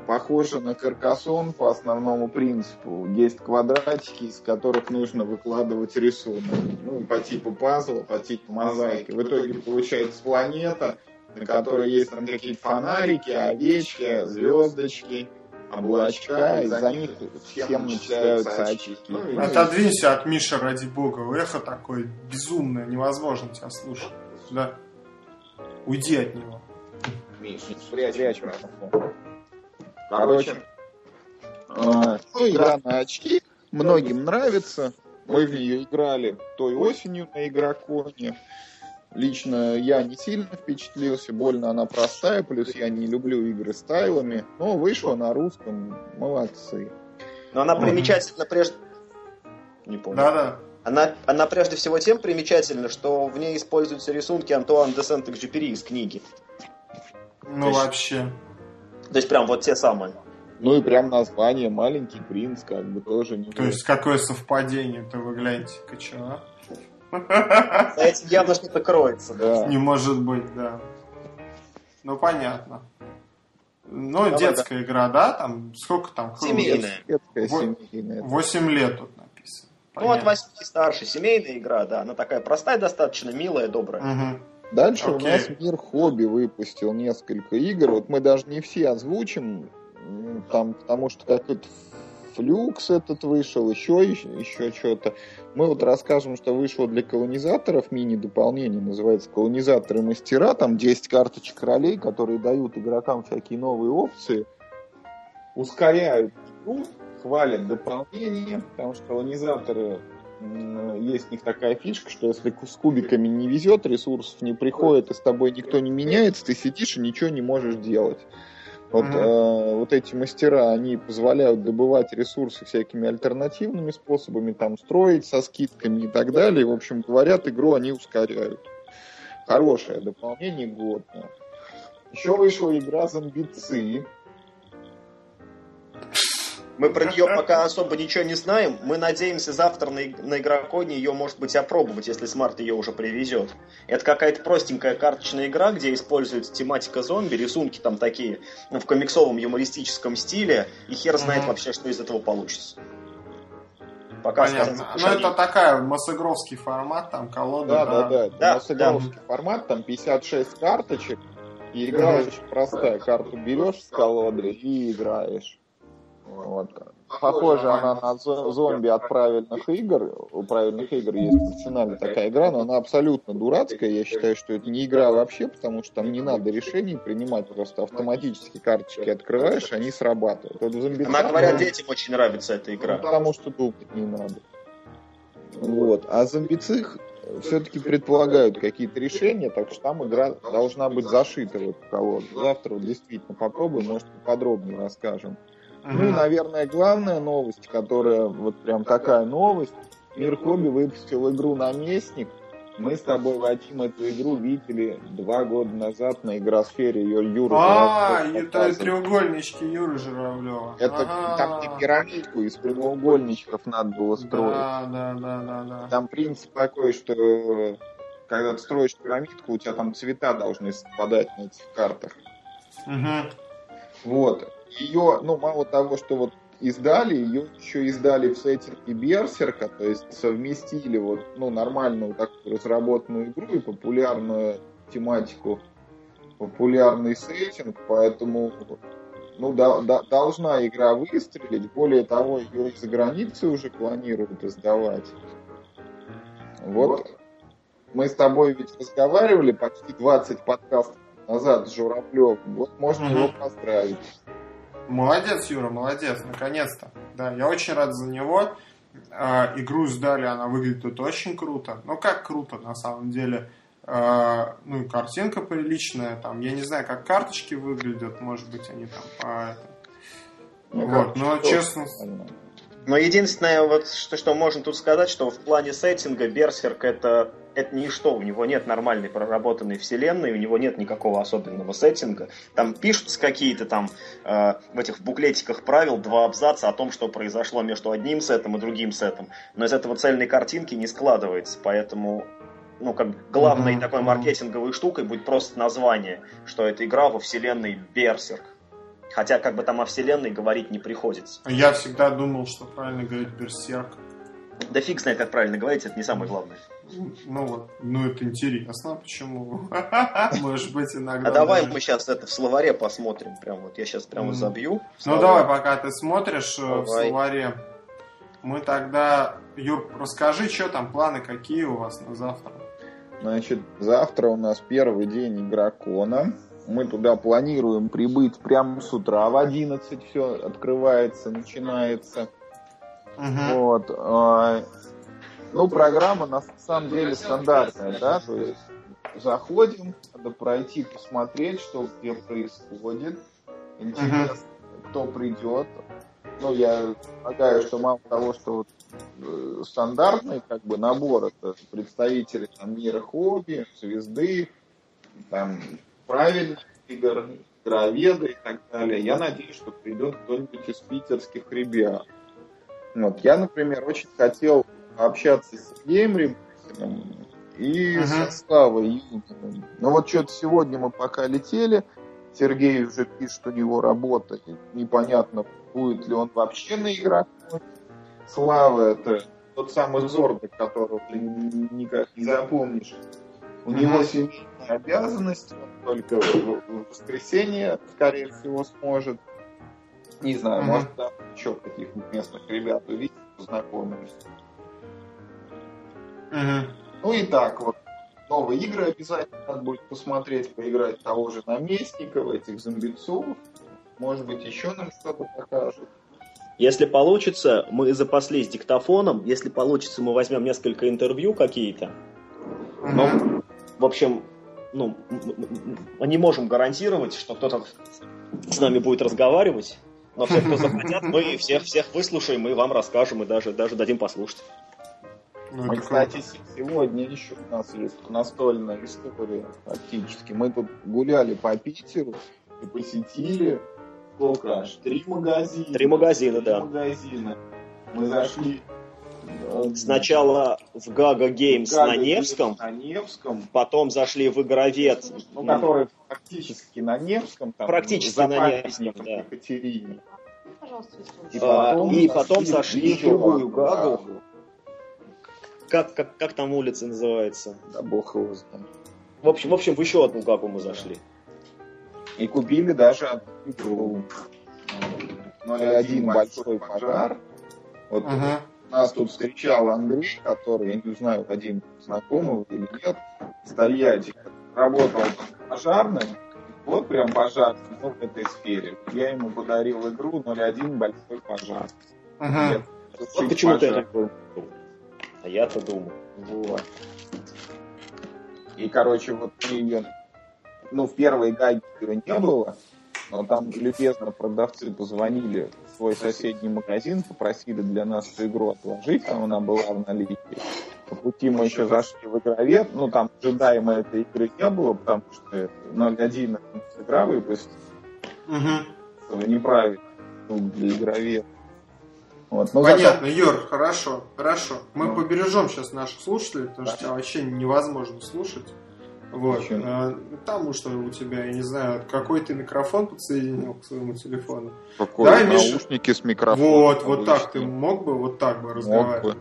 Похожа на каркасон по основному принципу. Есть квадратики, из которых нужно выкладывать рисунок. Ну, по типу пазла, по типу мозаики. В итоге получается планета, на которой есть там какие-то фонарики, овечки, звездочки, облачка, и за них всем начисляются очки. Ну, Отодвинься от Миши, ради бога. Эхо такое безумное, невозможно тебя слушать. Да. Уйди от него. Спрячь микрофон. Короче, а, ну, игра на очки. Многим нравится. Мы в нее играли той осенью на игроконе. Лично я не сильно впечатлился, больно она простая, плюс я не люблю игры с тайлами. Но вышла на русском, молодцы. Но она примечательна прежде... Не помню. Да-да. Она, она прежде всего тем примечательна, что в ней используются рисунки Антуан де Сент-Экзюпери из книги. Ну есть- вообще. То есть прям вот те самые. Ну и прям название «Маленький принц» как бы тоже не То есть какое совпадение-то вы гляньте-ка, чё, [laughs] а? За этим явно что-то кроется. Да. Не может быть, да. Ну, понятно. Ну, Давай, детская игра, да? Там сколько там? Семейная. Семейная. 8 лет тут написано. Ну, от Понятно. 8 и старше. Семейная игра, да. Она такая простая достаточно, милая, добрая. Мгм. Дальше у Окей. нас Мир Хобби выпустил несколько игр. Вот мы даже не все озвучим, там, потому что какой-то флюкс этот вышел, еще, еще, еще что-то. Мы вот расскажем, что вышло для колонизаторов мини-дополнение, называется колонизаторы мастера, там 10 карточек ролей, которые дают игрокам всякие новые опции, ускоряют игру, хвалят дополнение, потому что колонизаторы есть у них такая фишка, что если с кубиками не везет, ресурсов не приходит, и с тобой никто не меняется, ты сидишь и ничего не можешь делать. Вот, mm-hmm. э, вот эти мастера, они позволяют добывать ресурсы всякими альтернативными способами, там строить со скидками и так далее. В общем, говорят, игру они ускоряют. Хорошее дополнение годное. Еще вышла игра «Зомбицы», мы про нее пока особо ничего не знаем. Мы надеемся завтра на, на игроконе ее, может быть, опробовать, если смарт ее уже привезет. Это какая-то простенькая карточная игра, где используется тематика зомби, рисунки там такие ну, в комиксовом юмористическом стиле, и хер знает mm-hmm. вообще, что из этого получится. Пока Понятно. Ну, это такая массогровский формат, там колода. Да, да, да. да, да массогровский да. формат, там 56 карточек, и игра очень простая. Карту берешь с колоды и играешь. Вот. Похоже она на зомби от правильных игр. У правильных игр есть национальная такая игра, но она абсолютно дурацкая. Я считаю, что это не игра вообще, потому что там не надо решений принимать, просто автоматически карточки открываешь, они срабатывают. Вот зомби она, говорят, детям очень нравится эта игра. Ну, потому что думать не надо. Вот. А зомбицих все-таки предполагают какие-то решения, так что там игра должна быть зашита в эту колоду. Завтра вот действительно попробуем, может, подробнее расскажем. Ну и, наверное, главная новость, которая вот прям такая новость. Мир Хобби выпустил игру «Наместник». Мы с тобой, Вадим, эту игру видели два года назад на игросфере ее Юра А, это треугольнички Юры Журавлева. Это ага. там не пирамидку из прямоугольничков надо было строить. Да, да, да, да, да. Там принцип такой, что когда ты строишь пирамидку, у тебя там цвета должны совпадать на этих картах. Угу. Вот ее, ну, мало того, что вот издали, ее еще издали в сеттинге Берсерка, то есть совместили вот, ну, нормальную такую разработанную игру и популярную тематику, популярный сеттинг, поэтому ну, да, да, должна игра выстрелить. Более того, ее из-за границы уже планируют издавать. Вот мы с тобой ведь разговаривали почти 20 подкастов назад с Журавлевым. Вот можно его поздравить. Молодец, Юра, молодец, наконец-то. Да, я очень рад за него. Э, игру сдали, она выглядит очень круто. Ну, как круто, на самом деле. Э, ну, и картинка приличная. Там, я не знаю, как карточки выглядят. Может быть, они там по... Ну, вот, но честно... Но единственное, вот, что, что можно тут сказать, что в плане сеттинга Берсерк это это ничто, у него нет нормальной проработанной вселенной, у него нет никакого особенного сеттинга. Там пишутся какие-то там э, в этих буклетиках правил два абзаца о том, что произошло между одним сетом и другим сетом. Но из этого цельной картинки не складывается, поэтому ну, как главной mm-hmm. такой маркетинговой штукой будет просто название, что это игра во вселенной Берсерк. Хотя как бы там о вселенной говорить не приходится. Я всегда думал, что правильно говорить Берсерк. Да фиг знает, как правильно говорить, это не самое главное. Ну вот, ну это интересно, почему? [laughs] Может быть, иногда. А давай мы сейчас это в словаре посмотрим. Прям вот я сейчас прямо забью. Ну давай, пока ты смотришь э, в словаре. Мы тогда, Юр, расскажи, что там, планы какие у вас на завтра? Значит, завтра у нас первый день игрокона. Мы туда планируем прибыть прямо с утра в 11 все открывается, начинается. Угу. Вот. Ну, программа на самом деле стандартная, да, то есть заходим, надо пройти, посмотреть, что где происходит, интересно, uh кто придет. Ну, я полагаю, что мало того, что вот, э, стандартный как бы набор, это представители там, мира хобби, звезды, там, правильных игр, игроведы и так далее. Я надеюсь, что придет кто-нибудь из питерских ребят. Вот. Я, например, очень хотел общаться с Сергеем Рябухиным и uh-huh. со Славой Юниным. Но вот что-то сегодня мы пока летели, Сергей уже пишет, у него работа, непонятно, будет ли он вообще на играх. Слава это тот самый Зордок, которого ты никак не запомнишь. У uh-huh. него семейные обязанности, он только в воскресенье, скорее всего, сможет. Не знаю, Мгм. может, там еще каких-нибудь местных ребят увидеть, познакомимся. Ну и так вот. Новые игры обязательно надо будет посмотреть, поиграть того же наместника, этих зомбицов. Может быть, еще нам что-то покажут. Если получится, мы запаслись диктофоном. Если получится, мы возьмем несколько интервью какие-то. Но, Мгм. в общем, ну, мы не можем гарантировать, что кто-то с нами будет разговаривать. Но все, кто захотят, мы всех всех выслушаем и вам расскажем, и даже, даже дадим послушать. Ну, Мы, кстати, круто. с- сегодня еще у нас есть настольная история фактически. Мы тут гуляли по Питеру и посетили сколько аж? Три магазина. Три магазина, Три да. магазина. Мы зашли э, Сначала в Гага Геймс на Невском, На Невском. потом зашли в Игровед. Ну, который практически на Невском. Там, Практически на Невском, да. Екатерине. И А, потом, и потом зашли в еще другую Гагу. Как, как, как там улица называется? Да бог его знает. В общем, в общем, в еще одну Гагу мы зашли. И купили даже одну игру. 01 большой пожар. Вот Мгм. нас тут встречал Андрей, который, я не знаю, Вадим знакомый или нет, из Тольятти, работал пожарным, вот прям пожарным, ну, в этой сфере. Я ему подарил игру 01 большой пожар. Мгм. Нет, Вот почему ты пожар. это думал. А я-то думал. Вот. И, короче, вот мы ее... Ну, в первой гаге ее не было, но там любезно продавцы позвонили в свой соседний магазин, попросили для нас эту игру отложить, там она была в наличии. По пути мы еще зашли в игровед, ну, там ожидаемо этой игры не было, потому что 0.1 игра выпустила, Мгм. что неправильно ну, для игровед. Вот. но зато- Понятно, Юр, хорошо, хорошо. Мы Ну. побережем сейчас наших слушателей, потому что тебя вообще невозможно слушать. Вот. Почему? А, Потому что у тебя, я не знаю, какой ты микрофон подсоединил к своему телефону. Какой Да, Миша? наушники с микрофоном. Вот, вот так ты мог бы, вот так бы разговаривать.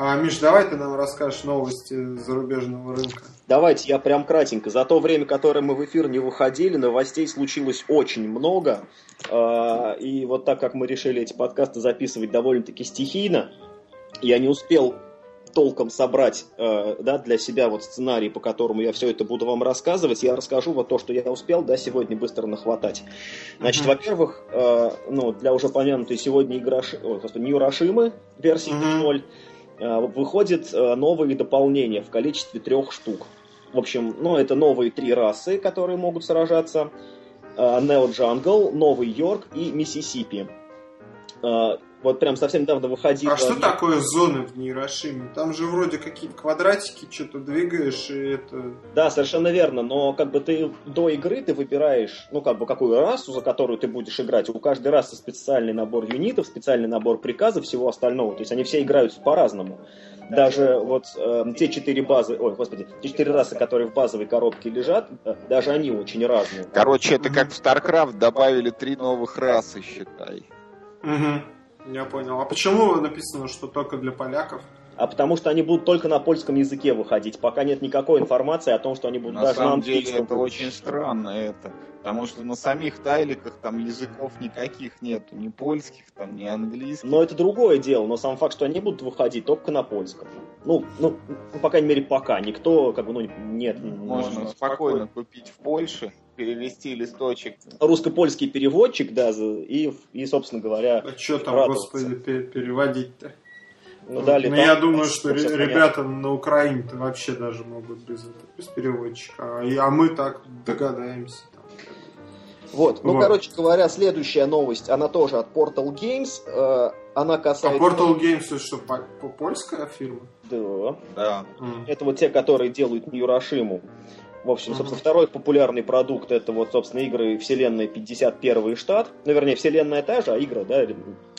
А, Миш, давай ты нам расскажешь новости зарубежного рынка. Давайте я прям кратенько. За то время, которое мы в эфир не выходили, новостей случилось очень много. А, И вот так как мы решили эти подкасты записывать довольно-таки стихийно, я не успел толком собрать э, да, для себя вот сценарий, по которому я все это буду вам рассказывать. Я расскажу вот то, что я успел да, сегодня быстро нахватать. Значит, Мгм. во-первых, э, ну, для уже помянутой сегодня игра Нейрошимы версии Мгм. 3.0 э, выходит э, новые дополнения в количестве трех штук. В общем, ну, это новые три расы, которые могут сражаться. Э, Neojungle, Новый Йорк и Миссисипи. Вот прям совсем недавно выходила... А что такое зоны в Нейрошиме? Там же вроде какие-то квадратики, что-то двигаешь, и это... Да, совершенно верно, но как бы ты до игры ты выбираешь, ну как бы какую расу, за которую ты будешь играть. У каждой расы специальный набор юнитов, специальный набор приказов, всего остального. То есть они все играют по-разному. Даже вот э, те четыре базы, ой, господи, те четыре расы, которые в базовой коробке лежат, э, даже они очень разные. Короче, это как в StarCraft добавили три новых расы, считай. Угу. Я понял. А почему написано, что только для поляков? А потому что они будут только на польском языке выходить, пока нет никакой информации о том, что они будут На даже на самом деле английском. это очень странно это. Потому что на самих тайликах там языков никаких нету. Ни польских, там, ни английских. Но это другое дело, но сам факт, что они будут выходить только на польском. Ну, ну, ну, по крайней мере, пока. Никто, как бы, ну, нет. Можно спокойно купить в Польше, перевести листочек. Русско-польский переводчик, да, и, и, собственно говоря, А что там, Радоваться. господи, пе- переводить-то? Ну, дали Ну, там- я думаю, что понятно. ребята на Украине-то вообще даже могут без, этого, без переводчика. А, и- а мы так догадаемся. Вот, ну, Вот. короче говоря, следующая новость, она тоже от Portal Games, э, она А касается... Portal Games это что, по- по- польская фирма? Да. Да. М. Это вот те, которые делают Ньюрашиму. В общем, собственно, второй популярный продукт это вот, собственно, игры вселенной 51 штат. Ну, вернее, вселенная та же, а игра, да,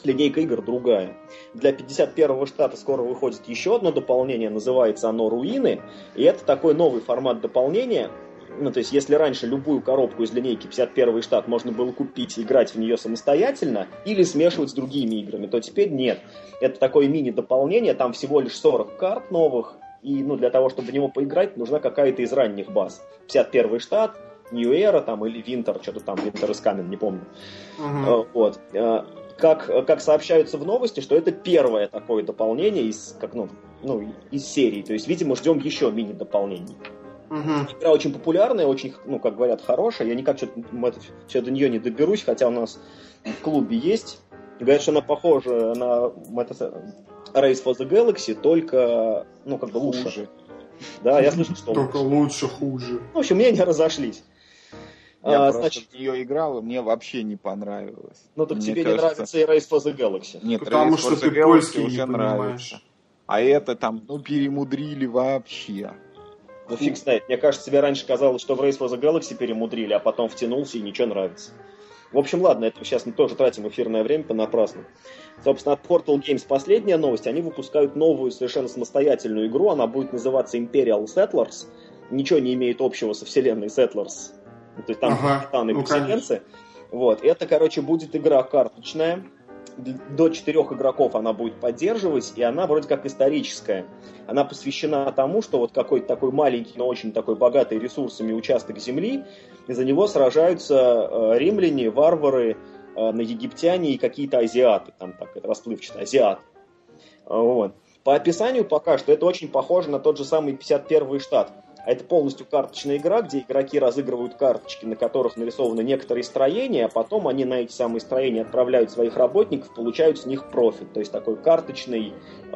линейка игр другая. Для 51 штата скоро выходит еще одно дополнение, называется оно «Руины». И это такой новый формат дополнения. Ну, то есть, если раньше любую коробку из линейки 51 штат можно было купить и играть в нее самостоятельно или смешивать с другими играми, то теперь нет. Это такое мини-дополнение, там всего лишь 40 карт новых, и ну, для того, чтобы в него поиграть, нужна какая-то из ранних баз. 51 штат, New Era там или Winter, что-то там, Winter is Coming, не помню. Э, Вот. Э, Как, как сообщаются в новости, что это первое такое дополнение из, как, ну, ну, из серии. То есть, видимо, ждем еще мини-дополнений. Мгм. Игра очень популярная, очень, ну, как говорят, хорошая. Я никак что-то до нее не доберусь, хотя у нас в клубе есть. Говорят, что она похожа на Race for the Galaxy, только, ну, как бы лучше. Хуже. Да, я слышал, что Только лучше. лучше, хуже. В общем, мнения разошлись. Я А, просто значит, в нее играл, и мне вообще не понравилось. ну так Мне тебе не кажется- нравится и Race for the Galaxy. Нет, Потому Race что for the ты Galaxy польский не уже понимаешь. нравится. А это там, ну, перемудрили вообще. Ну фиг знает. Мне кажется, тебе раньше казалось, что в Race for the Galaxy перемудрили, а потом втянулся и ничего нравится. В общем, ладно, это сейчас мы тоже тратим эфирное время понапрасну. Собственно, от Portal Games последняя новость. Они выпускают новую совершенно самостоятельную игру. Она будет называться Imperial Settlers. Ничего не имеет общего со вселенной Settlers. Ну, То есть там Ага, капитаны ну, поселенцы. Вот. Это, короче, будет игра карточная. До четырех игроков она будет поддерживать, и она вроде как историческая. Она посвящена тому, что вот какой-то такой маленький, но очень такой богатый ресурсами участок земли, и за него сражаются э, римляне, варвары, э, на египтяне и какие-то азиаты, там так расплывчато, азиаты. Вот. По описанию пока что это очень похоже на тот же самый 51 штат. А это полностью карточная игра, где игроки разыгрывают карточки, на которых нарисованы некоторые строения, а потом они на эти самые строения отправляют своих работников, получают с них профит. То есть такой карточный э,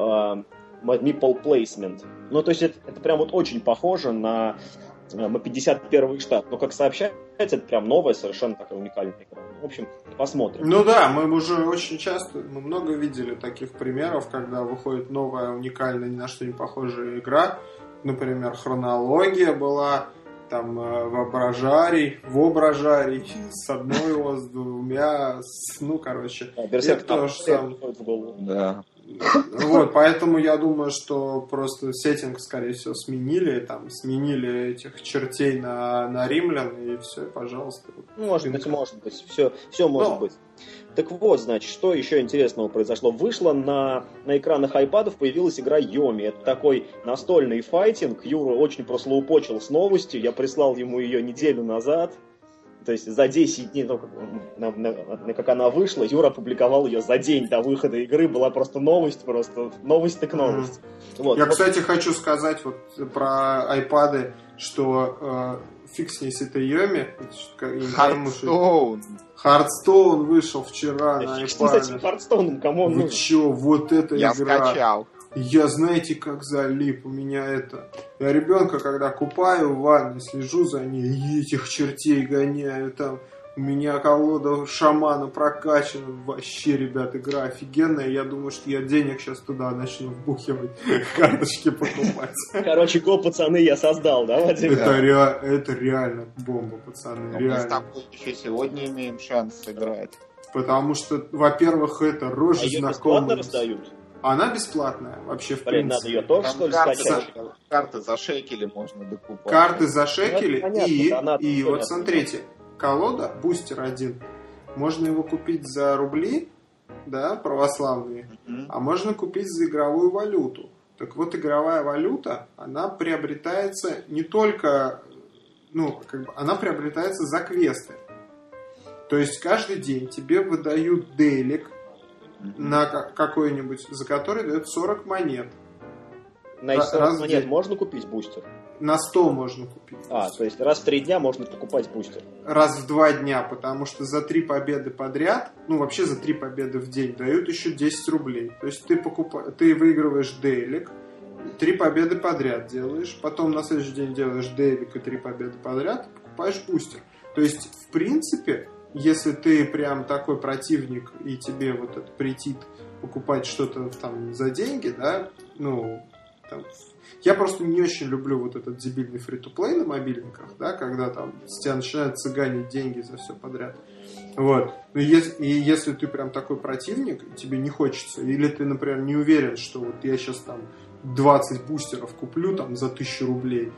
meeple placement. Ну, то есть это, это прям вот очень похоже на, э, на 51 штат. Но как сообщается, это прям новая, совершенно такая уникальная игра. В общем, посмотрим. Ну да, мы уже очень часто, мы много видели таких примеров, когда выходит новая, уникальная, ни на что не похожая игра. Например, хронология была, там э, воображарий, воображарий [laughs] с одной ос, с двумя, с- ну, короче. А, Берсерк это тоже сам. Да. Вот, поэтому я думаю, что просто сеттинг, скорее всего, сменили, там, сменили этих чертей на, на римлян, и все, пожалуйста. Ну, Может быть, может быть. Все, все может Ну. быть. Так вот, значит, что еще интересного произошло? Вышло на, на экранах айпадов, появилась игра Йоми. Это такой настольный файтинг. Юра очень прослоупочил с новостью. Я прислал ему ее неделю назад. То есть за 10 дней, ну, как, на- на- на- как она вышла, Юра опубликовал ее за день до выхода игры. Была просто новость, просто новость так новость. Вот. Я, кстати, хочу сказать вот про айпады, что э, фиг с ней с этой Yomi. Я что- Hearthstone. Hearthstone вышел вчера на Фиг с этим. Hearthstone ом, кому он Вы нужен? чё, вот эта Я игра. скачал. Я знаете, как залип у меня это. Я ребенка, когда купаю в ванной, слежу за ней, и этих чертей гоняю там. У меня колода шамана прокачана. Вообще, ребят, игра офигенная. Я думаю, что я денег сейчас туда начну вбухивать, [laughs] карточки покупать. Короче, го, пацаны, я создал, да, Вадим? Это, rea- это реально бомба, пацаны, Но мы с реально. тобой еще сегодня имеем шанс сыграть. Потому что, во-первых, это А бесплатно знакомые. раздают? Она бесплатная, вообще, в Блин, надо принципе. ее тоже, Там что ли, карты, скачать? за, карты за шекели можно докупать. карты за шекели Ну, понятно, и, и вот смотрите, колода, бустер один, можно его купить за рубли, да, православные, Мгм. а можно купить за игровую валюту. Так вот, игровая валюта, она приобретается не только, ну, как бы, она приобретается за квесты. То есть каждый день тебе выдают делик Мгм. на ка- какой-нибудь, за который дают 40 монет. На эти раз в монет можно купить бустер? На 100 можно купить. А, то есть раз в три дня можно покупать бустер. раз в два дня, потому что за три победы подряд, ну вообще за три победы в день дают еще 10 рублей. То есть ты, покупа... ты выигрываешь дейлик, три победы подряд делаешь, потом на следующий день делаешь дейлик и три победы подряд, покупаешь бустер. То есть, в принципе, если ты прям такой противник и тебе вот это претит покупать что-то там за деньги, да, ну, там, я просто не очень люблю вот этот дебильный фри-то-плей на мобильниках, да, когда там с тебя начинают цыганить деньги за все подряд. Вот. Но ес- и если ты прям такой противник, тебе не хочется, или ты, например, не уверен, что вот я сейчас там 20 бустеров куплю там за 1000 рублей,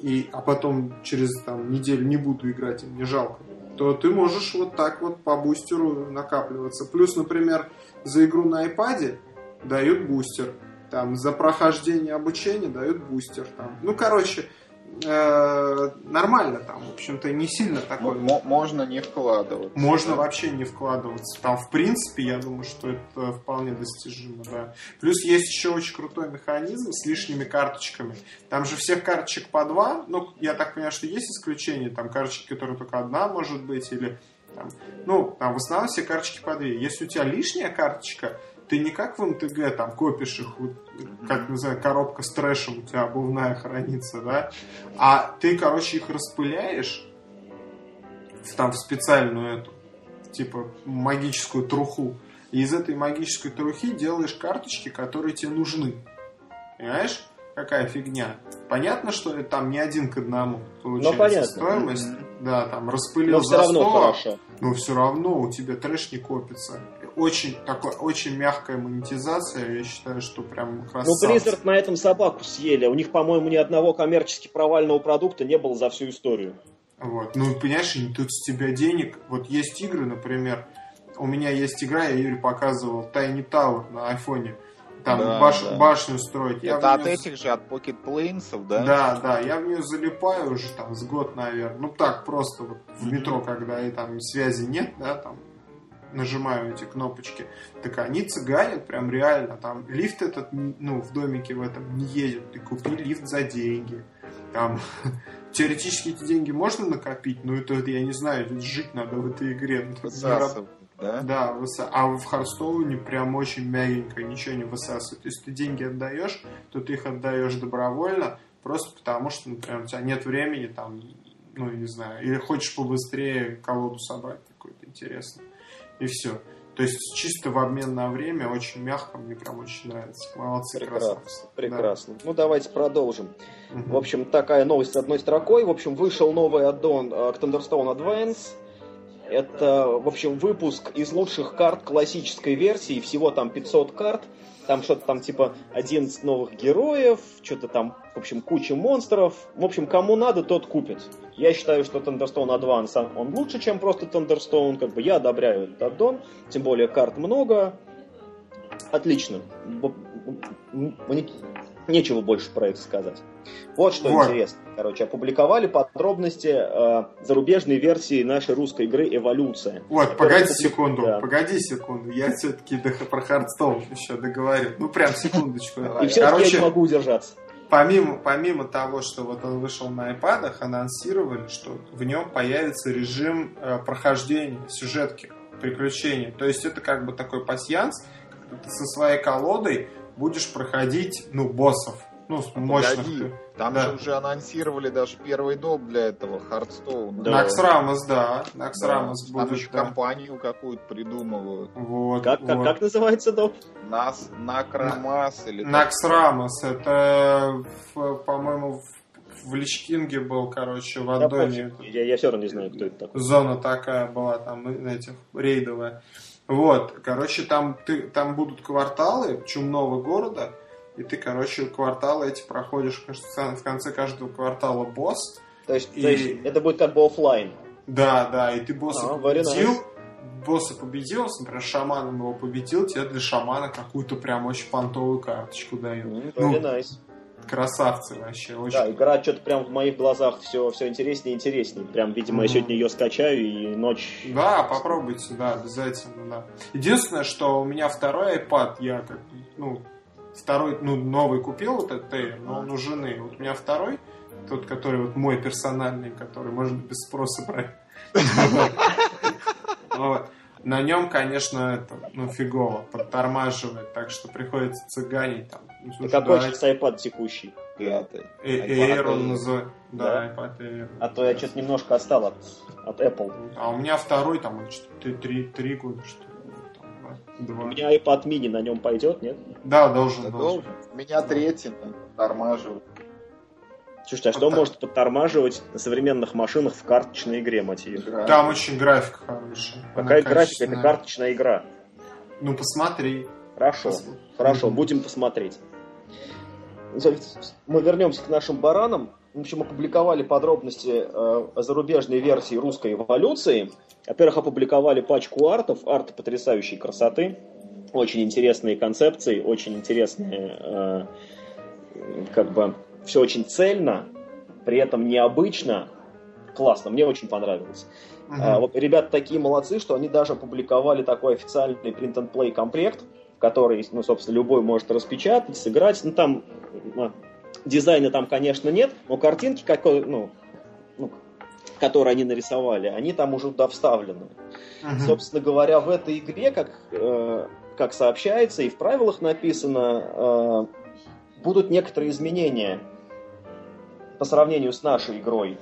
и, а потом через там, неделю не буду играть, и мне жалко, то ты можешь вот так вот по бустеру накапливаться. Плюс, например, за игру на iPad дают бустер. Там за прохождение обучения дают бустер. Там. Ну, короче, э, нормально там, в общем-то, не сильно такой. М- можно не вкладываться. Можно да? вообще не вкладываться. Там, в принципе, я думаю, что это вполне достижимо, да. Плюс есть еще очень крутой механизм с лишними карточками. Там же всех карточек по два. Ну, я так понимаю, что есть исключения. Там карточки, которые только одна может быть, или там, ну, там в основном все карточки по две. Если у тебя лишняя карточка, ты не как в МТГ там копишь их, как, не знаю, коробка с трэшем у тебя обувная хранится, да, а ты, короче, их распыляешь в, там в специальную эту, типа, магическую труху, и из этой магической трухи делаешь карточки, которые тебе нужны. Понимаешь? Какая фигня. Понятно, что это там не один к одному получается Ну, понятно. стоимость. Да, там распылил Но все за равно 100, хорошо. но все равно у тебя трэш не копится. Очень, такой, очень мягкая монетизация, я считаю, что прям Ну, красавцы. Blizzard на этом собаку съели. У них, по-моему, ни одного коммерчески провального продукта не было за всю историю. Вот. Ну, понимаешь, и тут с тебя денег. Вот есть игры, например, у меня есть игра, я Юре показывал, Tiny Tower на айфоне. Там Да, баш- да. башню строить. Я Это в от неё- этих же, от Pocket Planes, да? Да, да, я в нее залипаю уже там с год, наверное. Ну так, просто вот в метро, когда и там связи нет, да, там нажимаю эти кнопочки, так они цыганят прям реально. Там лифт этот, ну, в домике в этом не едет. Ты купи лифт за деньги. Там [laughs] теоретически эти деньги можно накопить, но это, я не знаю, жить надо в этой игре. Ну, Высасывают, да? да, выса- а в Харстоуне прям очень мягенько, ничего не высасывает. Есть ты деньги отдаешь, то ты их отдаешь добровольно, просто потому что, например, у тебя нет времени там, ну, не знаю, или хочешь побыстрее колоду собрать какую-то интересную. И все. То есть чисто в обмен на время, очень мягко, мне прям очень нравится. Молодцы, Прекрасно. красавцы. Прекрасно. Ну, давайте продолжим. Да. Мгм. В общем, такая новость с одной строкой. В общем, вышел новый аддон э, к Thunderstone Advance. Это, в общем, выпуск из лучших карт классической версии. Всего там 500 карт. Там что-то там типа 11 новых героев, что-то там, в общем, куча монстров. В общем, кому надо, тот купит. Я считаю, что Thunderstone Advance, он- лучше, чем просто Thunderstone. Как бы я одобряю этот аддон. Тем более карт много. Отлично. Нечего больше про это сказать. Вот что Вот. интересно. Короче, опубликовали подробности э, зарубежной версии нашей русской игры «Эволюция». Вот, погоди Это- секунду, да. погоди секунду, я все-таки про Hearthstone еще договорю. Ну, прям секундочку. [laughs] И все-таки я не могу удержаться. Помимо, помимо того, что вот он вышел на iPad, анонсировали, что в нем появится режим э, прохождения сюжетки, приключений. То есть это как бы такой пасьянс, ты со своей колодой будешь проходить, ну, боссов. Ну, с мощных. Погоди, там Да. же уже анонсировали даже первый доп для этого, Hearthstone а. Да. Naxxramas, да. Naxxramas Там будет. еще да. компанию какую-то придумывают. Вот, Как, как, вот. как называется, Доп? Нас Накромас или... Наксрамос, это, по-моему, в, в Личкинге был, короче, в Я, пофиг. я, я все равно не знаю, кто это такой. зона такая была там этих рейдовая. Вот, короче, там ты там будут кварталы чумного города, и ты, короче, кварталы эти проходишь в конце каждого квартала босс. То есть, И- то есть это будет как бы офлайн. Да, да, и ты босса А, победил. nice. Босса победил, например, шаманом его победил, тебе для шамана какую-то прям очень понтовую карточку дают. Ну, very nice. Красавцы вообще, очень. Да, игра что-то прям в моих глазах все, все интереснее и интереснее. Прям, видимо, я Мгм. сегодня ее скачаю и ночь... Да, попробуйте, да, обязательно, да. Единственное, что у меня второй iPad, я как, ну, второй, ну, новый купил, вот этот Air, но он у жены. Вот у меня второй, тот, который вот мой персональный, который можно без спроса брать. [laughs] На нем, конечно, это, ну, фигово, подтормаживает, так что приходится цыганить там. Ну, слушай, какой давай, сейчас iPad текущий? Пятый. iPad Air он называет. Да, Да? iPad Air. А то я что-то немножко отстал от, от Apple. А у меня второй, там, что-то три, три года, что ли. там, У Два. меня iPad mini на нем пойдет, нет? Да, должен, Да должен. должен. У меня третий, там, тормаживает. Слушайте, а что Вот может подтормаживать на современных машинах в карточной игре? Игра. Там очень графика хорошая. Какая Она графика? Это карточная игра. Ну, посмотри. Хорошо, Пос- хорошо, Мгм. будем посмотреть. Мы вернемся к нашим баранам. В общем, опубликовали подробности э, о зарубежной версии русской эволюции. Во-первых, опубликовали пачку артов. Арты потрясающей красоты. Очень интересные концепции, очень интересные, э, как бы, все очень цельно. при этом необычно, классно, мне очень понравилось. А, вот ребята такие молодцы, что они даже опубликовали такой официальный print-and-play комплект, который, ну, собственно, любой может распечатать, сыграть. Ну, там а, дизайна там, конечно, нет, но картинки, какой, ну, ну, которые они нарисовали, они там уже туда вставлены. Мгм. Собственно говоря, в этой игре, как, э, как сообщается и в правилах написано, э, будут некоторые изменения по сравнению с нашей игрой.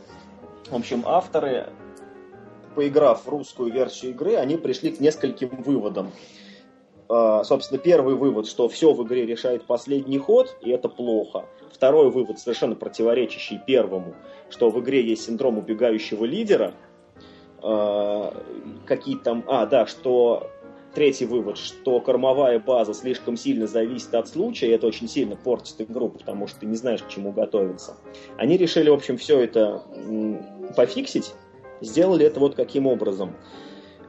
В общем, авторы, поиграв в русскую версию игры, они пришли к нескольким выводам. Э, собственно, первый вывод, что все в игре решает последний ход, и это плохо. Второй вывод, совершенно противоречащий первому, что в игре есть синдром убегающего лидера, э, какие там... А, да, что третий вывод, что кормовая база слишком сильно зависит от случая, и это очень сильно портит игру, потому что ты не знаешь, к чему готовиться. Они решили, в общем, все это пофиксить, сделали это вот каким образом.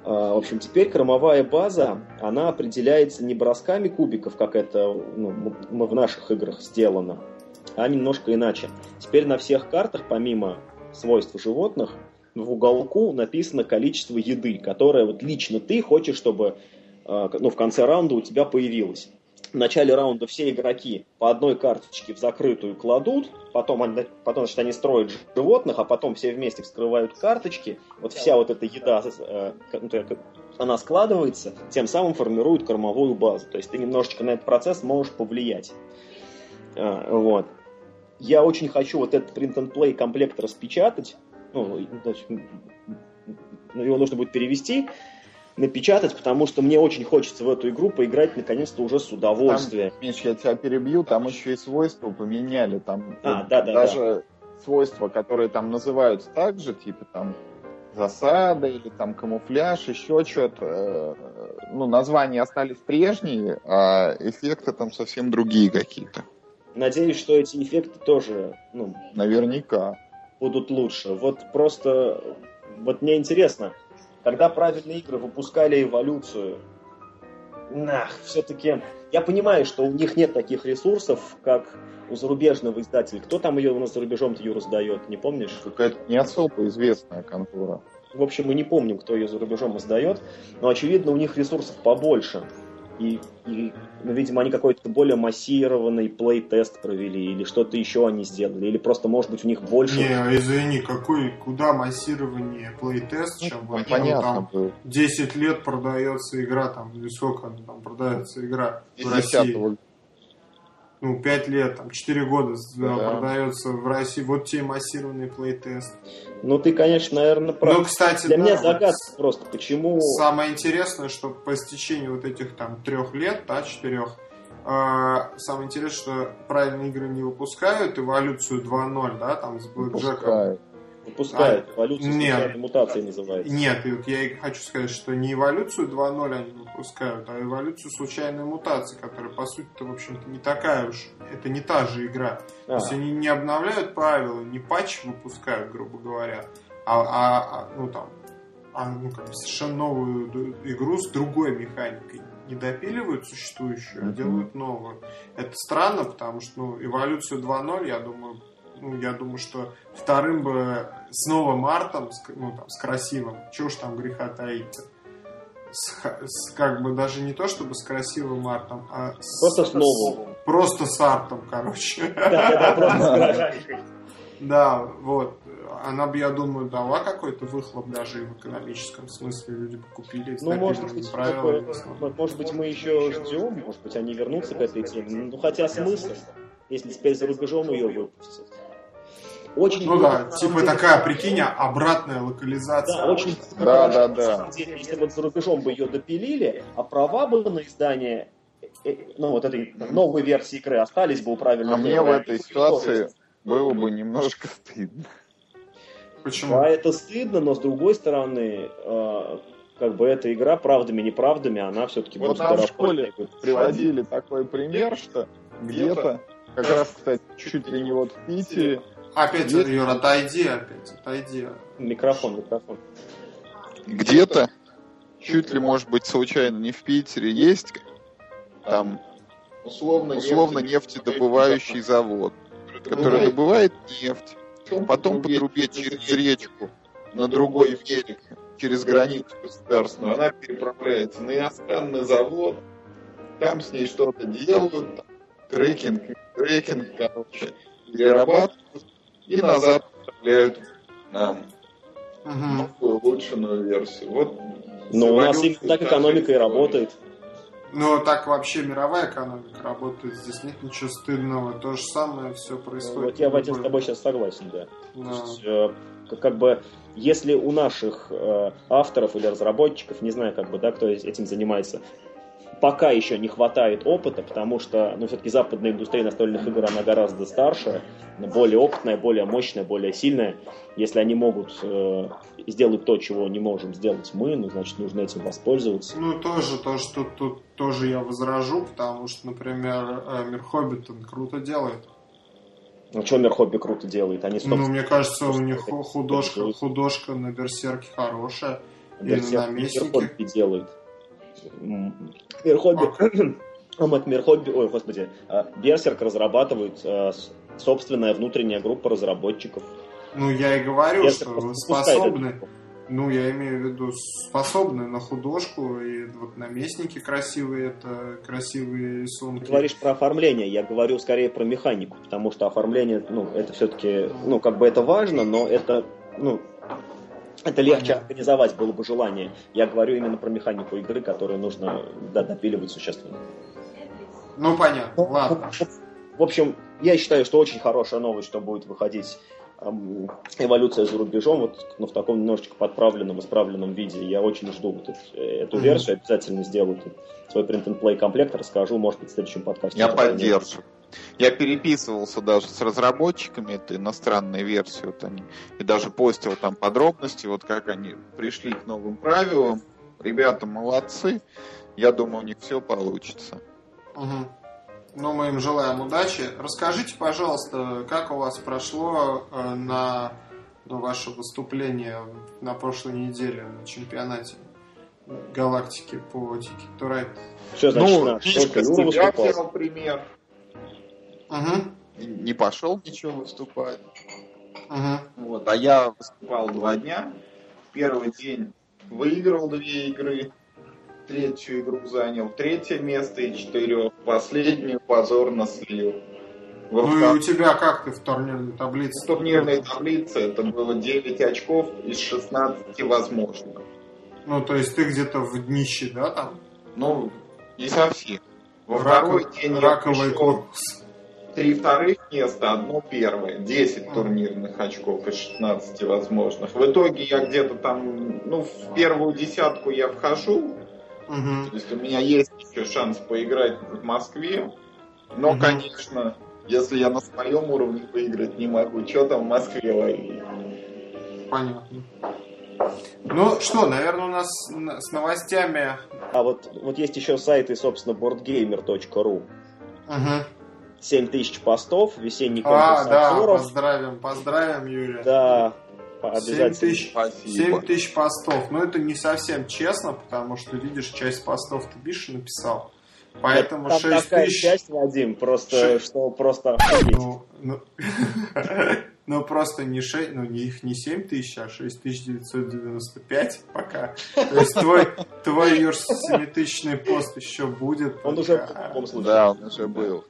А, В общем, теперь кормовая база, она определяется не бросками кубиков, как это ну, в наших играх сделано, а немножко иначе. Теперь на всех картах, помимо свойств животных, в уголку написано количество еды, которое вот лично ты хочешь, чтобы э, ну, в конце раунда у тебя появилось. В начале раунда все игроки по одной карточке в закрытую кладут, потом, они, потом значит, они строят животных, а потом все вместе вскрывают карточки. Вот вся вот эта еда, э, ну, она складывается, тем самым формирует кормовую базу. То есть ты немножечко на этот процесс можешь повлиять. А, Вот. Я очень хочу вот этот print-and-play комплект распечатать. Ну, значит, м, его нужно будет перевести, напечатать, потому что мне очень хочется в эту игру поиграть наконец-то уже с удовольствием. Миш, я тебя перебью, там еще и свойства поменяли. Там А, вот да, да, даже свойства, которые там называются так же, типа там засада или там камуфляж, еще что-то. Ну, названия остались прежние, а эффекты там совсем другие какие-то. Надеюсь, что эти эффекты тоже ну, Наверняка. Будут лучше. Вот просто, вот мне интересно, когда правильные игры выпускали эволюцию, нах, все-таки, я понимаю, что у них нет таких ресурсов, как у зарубежного издателя. Кто там ее у нас за рубежом-то ее раздает, не помнишь? Какая-то не особо известная контора. В общем, мы не помним, кто ее за рубежом издает, но, очевидно, у них ресурсов побольше. И, и, ну, видимо, они какой-то более массированный плей-тест провели, или что-то еще они сделали, или просто, может быть, у них больше... Не, извини, какой, куда массирование плейтест, чем Ну, вот ну, понятно там было. 10 лет продается игра, там, или сколько там продается игра в 10-го России. Ну, 5 лет, там, 4 года да, Да. продается в России. Вот тебе массированный плейтест. Ну, ты, конечно, наверное, прав. Ну, кстати, Для да, меня вот загадка просто, почему... Самое интересное, что по истечению вот этих там трех лет, да, четырех, э, самое интересное, что правильные игры не выпускают, эволюцию 2.0, да, там с Блэкджеком. Выпускают. А, Эволюция нет. мутации называется. Нет, и вот я и хочу сказать, что не эволюцию 2.0 они выпускают, а эволюцию случайной мутации, которая, по сути-то, в общем-то, не такая уж, это не та же игра. То А, есть они не обновляют правила, не патч выпускают, грубо говоря, а, а- а, ну там, а, ну, как совершенно новую игру с другой механикой. Не допиливают существующую, а делают новую. Это странно, потому что ну, эволюцию 2.0, я думаю, ну, я думаю, что вторым бы с новым артом, с, к- ну, там, с красивым, чего уж там греха таить с, с как бы даже не то чтобы с красивым артом, а с, Просто с новым. просто с артом, короче. Да, [laughs] да, просто с горожанкой. Да, вот. Она бы, я думаю, дала какой-то выхлоп даже и в экономическом смысле. Люди бы купили Ну, может быть, такое- может быть, мы еще ждем, может быть, они вернутся к этой теме. Ну, хотя смысл, если теперь за рубежом ее выпустят. Очень Ну много, да, на типа деле, такая, прикинь, обратная локализация. Да, очень Да, да, на да. самом деле, если вот за рубежом бы ее допилили, а права бы на издание э, ну, вот этой новой версии игры остались бы у правильного А мне в этой ситуации было бы немножко стыдно. Почему? Да, это стыдно, но с другой стороны, э, как бы эта игра правдами неправдами, она все-таки Вот будет нам в школе приводили такой пример, что где-то, как раз, кстати, чуть ли не вот в Питере, Опять, Есть- Юр, отойди опять, отойди. Микрофон, микрофон. где-то, чуть ли, может быть, случайно не в Питере, есть там Условно, условно нефтедобывающий завод, который добывает нефть, потом по трубе через речку на другой берег, через границу государственную, она переправляется на иностранный завод, там с ней что-то делают, там, трекинг, трекинг, короче, перерабатывают и назад поставляют нам новую улучшенную версию. Вот Но у нас именно так та экономика и работает. Ну, так вообще мировая экономика работает. Здесь нет ничего стыдного. То же самое все происходит. Вот я в этом с тобой сейчас согласен, да. Да. То есть, э, как- как бы, если у наших э, авторов или разработчиков, не знаю, как бы, да, кто этим занимается, пока еще не хватает опыта, потому что, ну, все-таки западная индустрия настольных игр, она гораздо старше, более опытная, более мощная, более сильная. Если они могут э, сделать то, чего не можем сделать мы, ну, значит, нужно этим воспользоваться. Ну, тоже, то, что тут тоже я возражу, потому что, например, э, Мир Хоббита круто делает. Ну, что Мир Хобби круто делает? Они, Ну, мне кажется, у них художка, художка на Берсерке хорошая. и Берсерк на Мир наместнике. Хобби делает. Мир Хобби... [clears throat] Омет Мир Хобби... Ой, господи. а, Берсерк разрабатывает а, собственная внутренняя группа разработчиков. Ну, я и говорю, Берсерк что вы способны, ну, я имею в виду, способны на художку, и вот наместники красивые, это красивые Ты рисунки. говоришь про оформление, я говорю скорее про механику, потому что оформление, ну, это все-таки, ну, как бы это важно, но это, ну, это легче Понятно. организовать было бы желание. Я говорю именно про механику игры, которую нужно да, допиливать существенно. Ну, понятно, ладно. В общем, я считаю, что очень хорошая новость, что будет выходить эм, эволюция за рубежом, вот ну, в таком немножечко подправленном, исправленном виде. Я очень жду вот эту, э, эту версию, обязательно сделаю свой print-and-play комплект, расскажу, может быть, в следующем подкасте. Я поддержу. Я переписывался даже с разработчиками этой иностранной версии, вот они, и даже постил там подробности, вот как они пришли к новым правилам. Ребята молодцы. Я думаю, у них все получится. Мгм. Ну, мы им желаем удачи. Расскажите, пожалуйста, как у вас прошло э, на ну, ваше выступление на прошлой неделе на чемпионате галактики по Ticket to Ride? Что значит ну? Мишка тебя выступал. взял пример. Угу, Не пошел ничего выступать. угу. Вот, а я выступал два дня. Первый день выиграл две игры. Третью игру занял третье место и четырех. Последнюю позорно слил. Во Ну и второй у тебя как ты в турнирной таблице? турнирной таблице это было 9 очков из 16 возможных. Ну, то есть ты где-то в днище, да, там? Ну, не совсем. Во Раков- второй день я раковый пришел корпус. Три вторых места, одно первое. 10 Мгм. турнирных очков из 16 возможных. В итоге я где-то там, ну, в первую десятку я вхожу. Угу. То есть у меня есть еще шанс поиграть в Москве. Но, Мгм. конечно, если я на своем уровне выиграть не могу, что там в Москве ловить? Понятно. Ну что, наверное, у нас с новостями. А вот, вот есть еще сайты, собственно, boardgamer.ru. Угу. 7000 постов, весенний А, конкурс да, обзоров. поздравим, поздравим, Юрия. Да, 7 обязательно. тысяч, Спасибо. 7 тысяч постов. Но это не совсем честно, потому что, видишь, часть постов ты Биша написал. Поэтому Там 6 такая тысяч... часть, Вадим, просто, Шесть. что просто. Ну, ну, [laughs] ну, просто не 6, ну, не их не 7 тысяч, а 6995 пока. То есть твой, твой Юр, 7-тысячный пост еще будет. Он уже в пока. любом случае. Да, он уже был.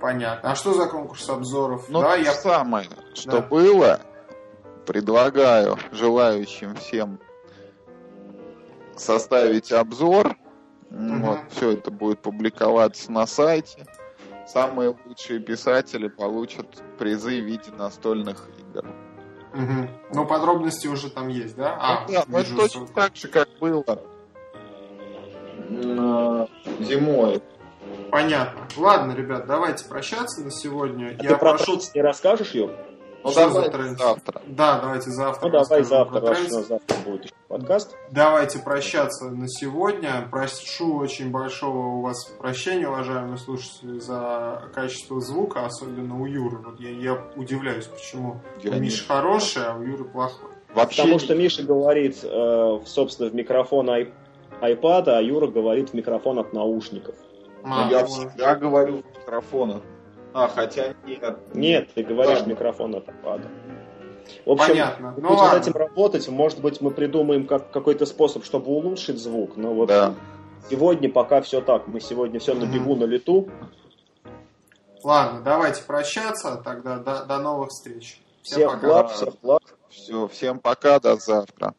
Понятно. А что за конкурс обзоров? Ну, да, то я... же самое, что Да. было, предлагаю желающим всем составить обзор. Мгм. Вот, все это будет публиковаться на сайте. Самые лучшие писатели получат призы в виде настольных игр. Мгм. Ну, подробности уже там есть, да? А, Ну да, ну это точно ссылку. так же, как было зимой. Понятно. Ладно, ребят, давайте прощаться на сегодня. А я ты про прошу... Не расскажешь, Юр? Ну Что за давай тренд? завтра. Да, давайте завтра. Ну давай завтра, про раз у нас завтра будет еще подкаст. Давайте прощаться на сегодня. Прошу очень большого у вас прощения, уважаемые слушатели, за качество звука, особенно у Юры. Вот я, я удивляюсь, почему Я у не- Миши хороший, а у Юры плохой. Вообще Потому что Миша говорит, э, собственно, в микрофон ай- айпада, а Юра говорит в микрофон от наушников. А, я ну, всегда говорю в микрофон. А, хотя нет. Нет, ты говоришь Ладно. микрофон от айпада. В общем, Понятно. будем Ну над ладно. этим работать. Может быть, мы придумаем как, какой-то способ, чтобы улучшить звук. Но вот Да. сегодня пока все так. Мы сегодня все на бегу, на лету. Ладно, давайте прощаться. Тогда до, до новых встреч. Всем Всех пока. благ, всех благ. Все, всем пока, до завтра.